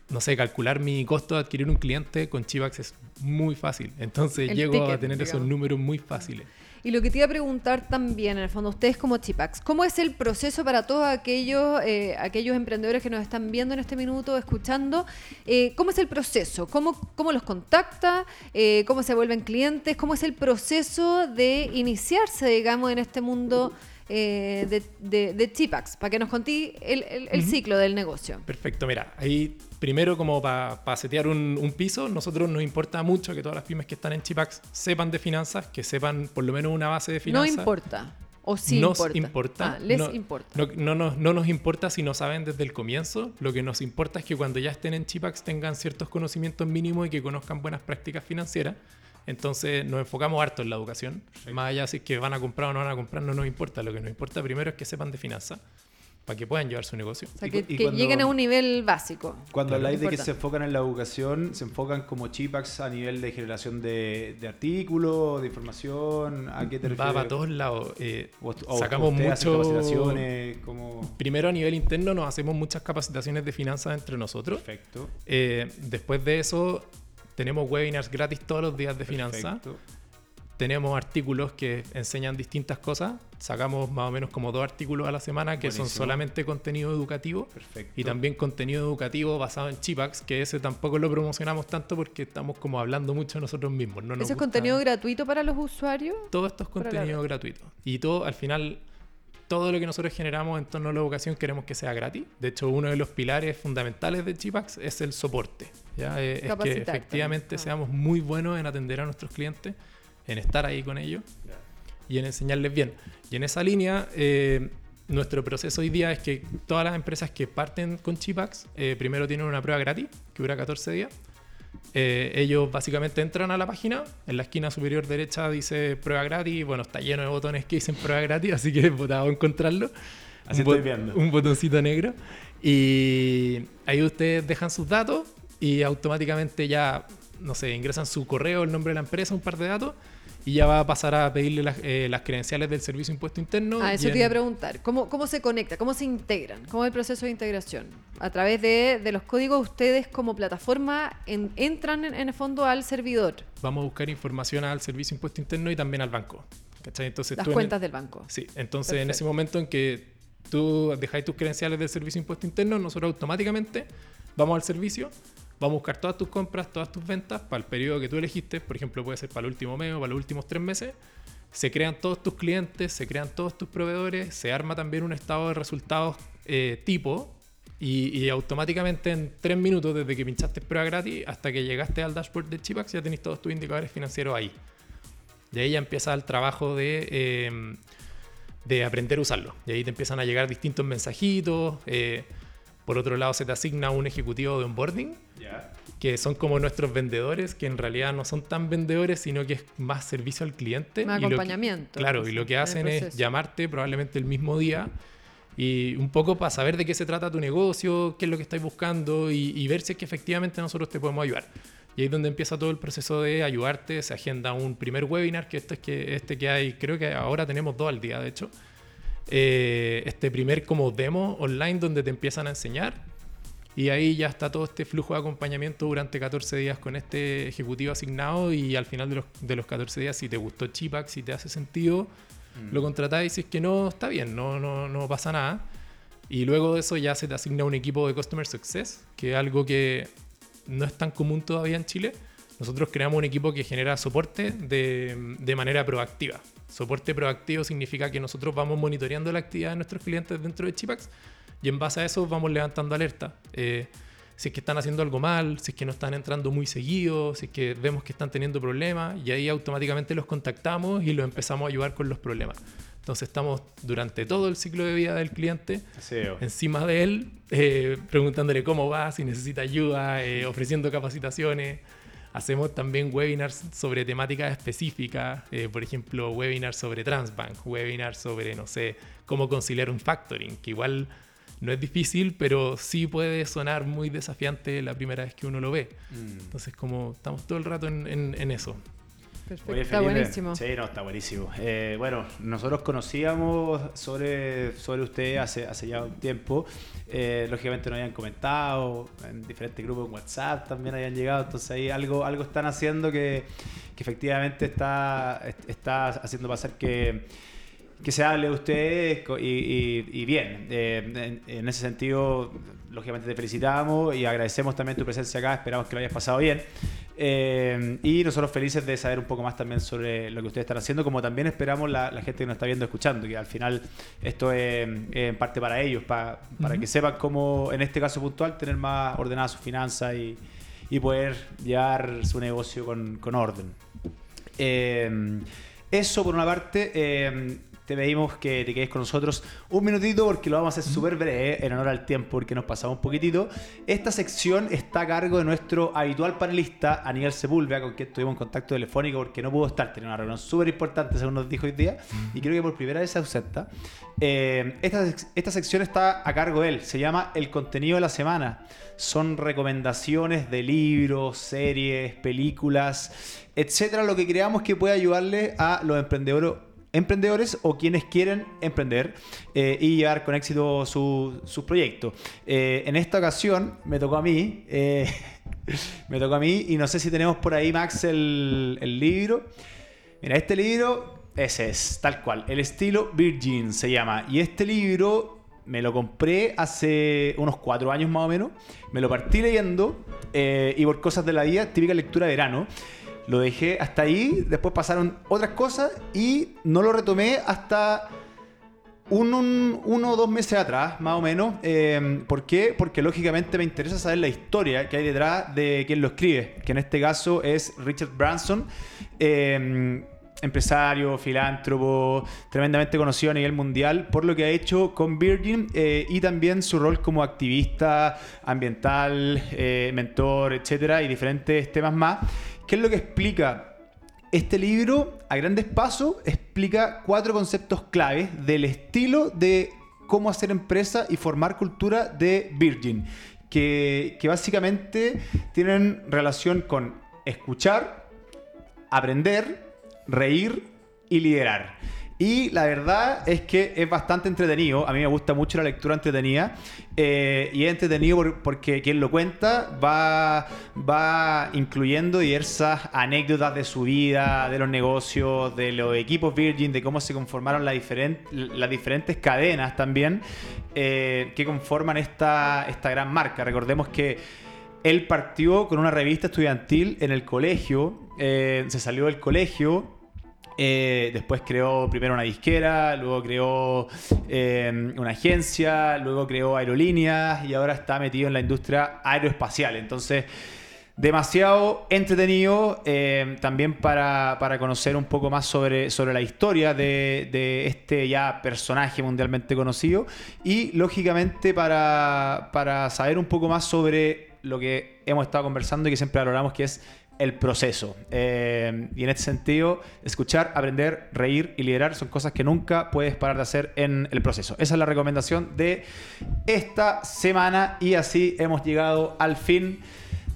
no sé, calcular mi costo de adquirir un cliente con Chivax es muy fácil. Entonces El llego a tener esos números muy fáciles. Y lo que te iba a preguntar también, en el fondo, ustedes como Chipax, ¿cómo es el proceso para todos aquellos, eh, aquellos emprendedores que nos están viendo en este minuto, escuchando? Eh, ¿Cómo es el proceso? ¿Cómo, cómo los contacta? Eh, ¿Cómo se vuelven clientes? ¿Cómo es el proceso de iniciarse, digamos, en este mundo eh, de, de, de Chipax, para que nos contí el, el- el Ujú. ciclo del negocio. Perfecto, mira, ahí primero como para setear un, un piso, nosotros nos importa mucho que todas las pymes que están en Chipax sepan de finanzas, que sepan por lo menos una base de No finanzas. importa. O sí nos importa. importa. Ah, les no, importa. No, no nos, no nos importa si no saben desde el comienzo. Lo que nos importa es que cuando ya estén en Chipax tengan ciertos conocimientos mínimos y que conozcan buenas prácticas financieras. Entonces nos enfocamos harto en la educación. Más allá si es que van a comprar o no van a comprar, no nos importa. Lo que nos importa primero es que sepan de finanzas para que puedan llevar su negocio. O sea, que, cu- y que cuando- lleguen a un nivel básico. Cuando habláis de que se enfocan en la educación, se enfocan como Chipax a nivel de generación de, de artículos, de información, ¿a qué te refieres? Va para todos lados. Eh, O- o sacamos capacitaciones, como... Primero a nivel interno nos hacemos muchas capacitaciones de finanzas entre nosotros. Perfecto. Eh, después de eso tenemos webinars gratis todos los días de finanzas. Tenemos artículos que enseñan distintas cosas. Sacamos más o menos como dos artículos a la semana que son solamente contenido educativo. Perfecto. Y también contenido educativo basado en Chipax, que ese tampoco lo promocionamos tanto porque estamos como hablando mucho nosotros mismos. No nos ¿Ese es contenido gratuito para los usuarios? todo esto es contenido gratuito. Y todo, al final, todo lo que nosotros generamos en torno a la educación queremos que sea gratis. De hecho, uno de los pilares fundamentales de Chipax es el soporte. ¿Ya? Eh, Es que Capacitar efectivamente también. Ah. seamos muy buenos en atender a nuestros clientes, en estar ahí con ellos y en enseñarles bien. Y en esa línea, eh, nuestro proceso hoy día es que todas las empresas que parten con Chipax, eh, primero tienen una prueba gratis, que dura 14 días. Eh, ellos básicamente entran a la página, en la esquina superior derecha dice prueba gratis, bueno, está lleno de botones que dicen prueba gratis, así que votado encontrarlo. Así un, estoy viendo. un botoncito negro. Y ahí ustedes dejan sus datos y automáticamente ya, no sé, ingresan su correo, el nombre de la empresa, un par de datos y ya va a pasar a pedirle las, eh, las credenciales del Servicio de Impuesto Interno. Ah, eso y te iba a en- preguntar. ¿Cómo, ¿Cómo se conecta? ¿Cómo se integran? ¿Cómo es el proceso de integración? A través de, de los códigos, ustedes como plataforma en- entran en, en el fondo al servidor, Vamos a buscar información al Servicio de Impuesto Interno y también al banco. ¿cachai? Entonces, las tú en el- cuentas del banco. Sí, entonces en Perfecto. ese momento en que tú dejáis tus credenciales del servicio de impuesto interno, nosotros automáticamente vamos al servicio, vamos a buscar todas tus compras, todas tus ventas para el periodo que tú elegiste, por ejemplo puede ser para el último mes para los últimos tres meses, se crean todos tus clientes, se crean todos tus proveedores, se arma también un estado de resultados eh, tipo y, y automáticamente en tres minutos desde que pinchaste prueba gratis hasta que llegaste al dashboard de Chipax ya tenéis todos tus indicadores financieros ahí. Y ahí ya empieza el trabajo de, eh, de aprender a usarlo. Y ahí te empiezan a llegar distintos mensajitos. eh, por otro lado, se te asigna un ejecutivo de onboarding, que son como nuestros vendedores, que en realidad no son tan vendedores, sino que es más servicio al cliente. Más Y que- acompañamiento, claro, pues, y lo que en el hacen es llamarte probablemente el mismo día y un poco para saber de qué se trata tu negocio, qué es lo que estáis buscando y, y ver si es que efectivamente nosotros te podemos ayudar. Y ahí es donde empieza todo el proceso de ayudarte, se agenda un primer webinar, que este, es que, este que hay, creo que ahora tenemos dos al día, de hecho. Eh, este primer como demo online donde te empiezan a enseñar y ahí ya está todo este flujo de acompañamiento durante 14 días con este ejecutivo asignado y al final de los, de los 14 días si te gustó Chipax, si te hace sentido, lo contratáis y si es que no, está bien, no, no, no pasa nada. Y luego de eso ya se te asigna un equipo de Customer Success, que es algo que no es tan común todavía en Chile. Nosotros creamos un equipo que genera soporte de, de manera proactiva. Soporte proactivo significa que nosotros vamos monitoreando la actividad de nuestros clientes dentro de Chipax y en base a eso vamos levantando alerta. Eh, si es que están haciendo algo mal, si es que no están entrando muy seguido, si es que vemos que están teniendo problemas y ahí automáticamente los contactamos y los empezamos a ayudar con los problemas. Entonces estamos durante todo el ciclo de vida del cliente SEO. encima de él, eh, preguntándole cómo va, si necesita ayuda, eh, ofreciendo capacitaciones. Hacemos también webinars sobre temáticas específicas, eh, por ejemplo, webinars sobre Transbank, webinars sobre, no sé, cómo conciliar un factoring, que igual no es difícil, pero sí puede sonar muy desafiante la primera vez que uno lo ve. Mm. Entonces, como estamos todo el rato en, en- en eso. Perfecto, Oye, está buenísimo. Sí, no, está buenísimo. Eh, bueno, nosotros conocíamos sobre, sobre usted hace, hace ya un tiempo. Eh, lógicamente nos habían comentado, en diferentes grupos en WhatsApp también habían llegado. Entonces ahí algo, algo están haciendo que, que efectivamente está, est- está haciendo pasar que, que se hable de ustedes y, y- y bien. Eh, en, en ese sentido, lógicamente te felicitamos y agradecemos también tu presencia acá. Esperamos que lo hayas pasado bien. Eh, y nosotros felices de saber un poco más también sobre lo que ustedes están haciendo, como también esperamos la, la gente que nos está viendo, escuchando, que al final esto es, es en parte para ellos, pa- para que sepan cómo, en este caso puntual, tener más ordenadas sus finanzas y, y poder llevar su negocio con, con orden. Eh, eso por una parte. eh, te pedimos que te quedes con nosotros un minutito porque lo vamos a hacer súper breve en honor al tiempo porque nos pasamos un poquitito. Esta sección está a cargo de nuestro habitual panelista Aníbal Sepúlveda con quien tuvimos un contacto telefónico porque no pudo estar, tenía una reunión súper importante según nos dijo hoy día y creo que por primera vez se ausenta. Eh, esta, esta sección está a cargo de él, se llama El contenido de la semana. Son recomendaciones de libros, series, películas, etcétera, lo que creamos que puede ayudarle a los emprendedores emprendedores o quienes quieren emprender eh, y llevar con éxito su- sus proyectos. Eh, en esta ocasión me tocó a mí, eh, me tocó a mí y no sé si tenemos por ahí, Max, el, libro. Mira, este libro, ese es, tal cual, el estilo Virgin se llama. Y este libro me lo compré hace unos cuatro años más o menos. Me lo partí leyendo y por cosas de la vida, típica lectura de verano. Lo dejé hasta ahí, después pasaron otras cosas y no lo retomé hasta un, un- uno o dos meses atrás, más o menos. Eh, ¿Por qué? Porque lógicamente me interesa saber la historia que hay detrás de quien lo escribe, que en este caso es Richard Branson. eh, empresario, filántropo, tremendamente conocido a nivel mundial por lo que ha hecho con Virgin eh, y también su rol como activista ambiental, eh, mentor, etcétera, y diferentes temas más. ¿Qué es lo que explica? Este libro, a grandes pasos, explica cuatro conceptos claves del estilo de cómo hacer empresa y formar cultura de Virgin, que, que básicamente tienen relación con escuchar, aprender, reír y liderar. Y la verdad es que es bastante entretenido. A mí me gusta mucho la lectura entretenida. eh, y es entretenido por- porque quien lo cuenta va, va incluyendo diversas anécdotas de su vida, de los negocios, de los equipos Virgin, de cómo se conformaron las, las diferentes cadenas también eh, que conforman esta, esta gran marca. Recordemos que él partió con una revista estudiantil en el colegio, eh, se salió del colegio, eh, después creó primero una disquera, luego creó eh, una agencia, luego creó aerolíneas y ahora está metido en la industria aeroespacial. Entonces, demasiado entretenido eh, también para, para conocer un poco más sobre, sobre la historia de, de este ya personaje mundialmente conocido y lógicamente para, para saber un poco más sobre lo que hemos estado conversando y que siempre valoramos que es el proceso. Eh, y en este sentido, escuchar, aprender, reír y liderar son cosas que nunca puedes parar de hacer en el proceso. Esa es la recomendación de esta semana y así hemos llegado al fin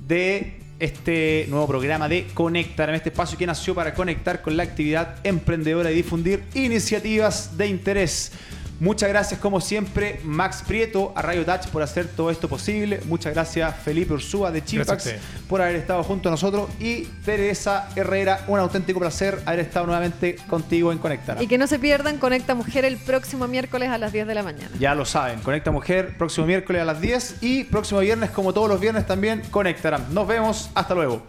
de este nuevo programa de Conectar, en este espacio que nació para conectar con la actividad emprendedora y difundir iniciativas de interés. Muchas gracias, como siempre, Max Prieto a Radio Touch por hacer todo esto posible. Muchas gracias, Felipe Ursúa de Chimpax por haber estado junto a nosotros. Y Teresa Herrera, un auténtico placer haber estado nuevamente contigo en Conectar. Y que no se pierdan Conecta Mujer el próximo miércoles a las 10 de la mañana. Ya lo saben, Conecta Mujer, próximo miércoles a las 10 y próximo viernes, como todos los viernes, también conectarán. Nos vemos, hasta luego.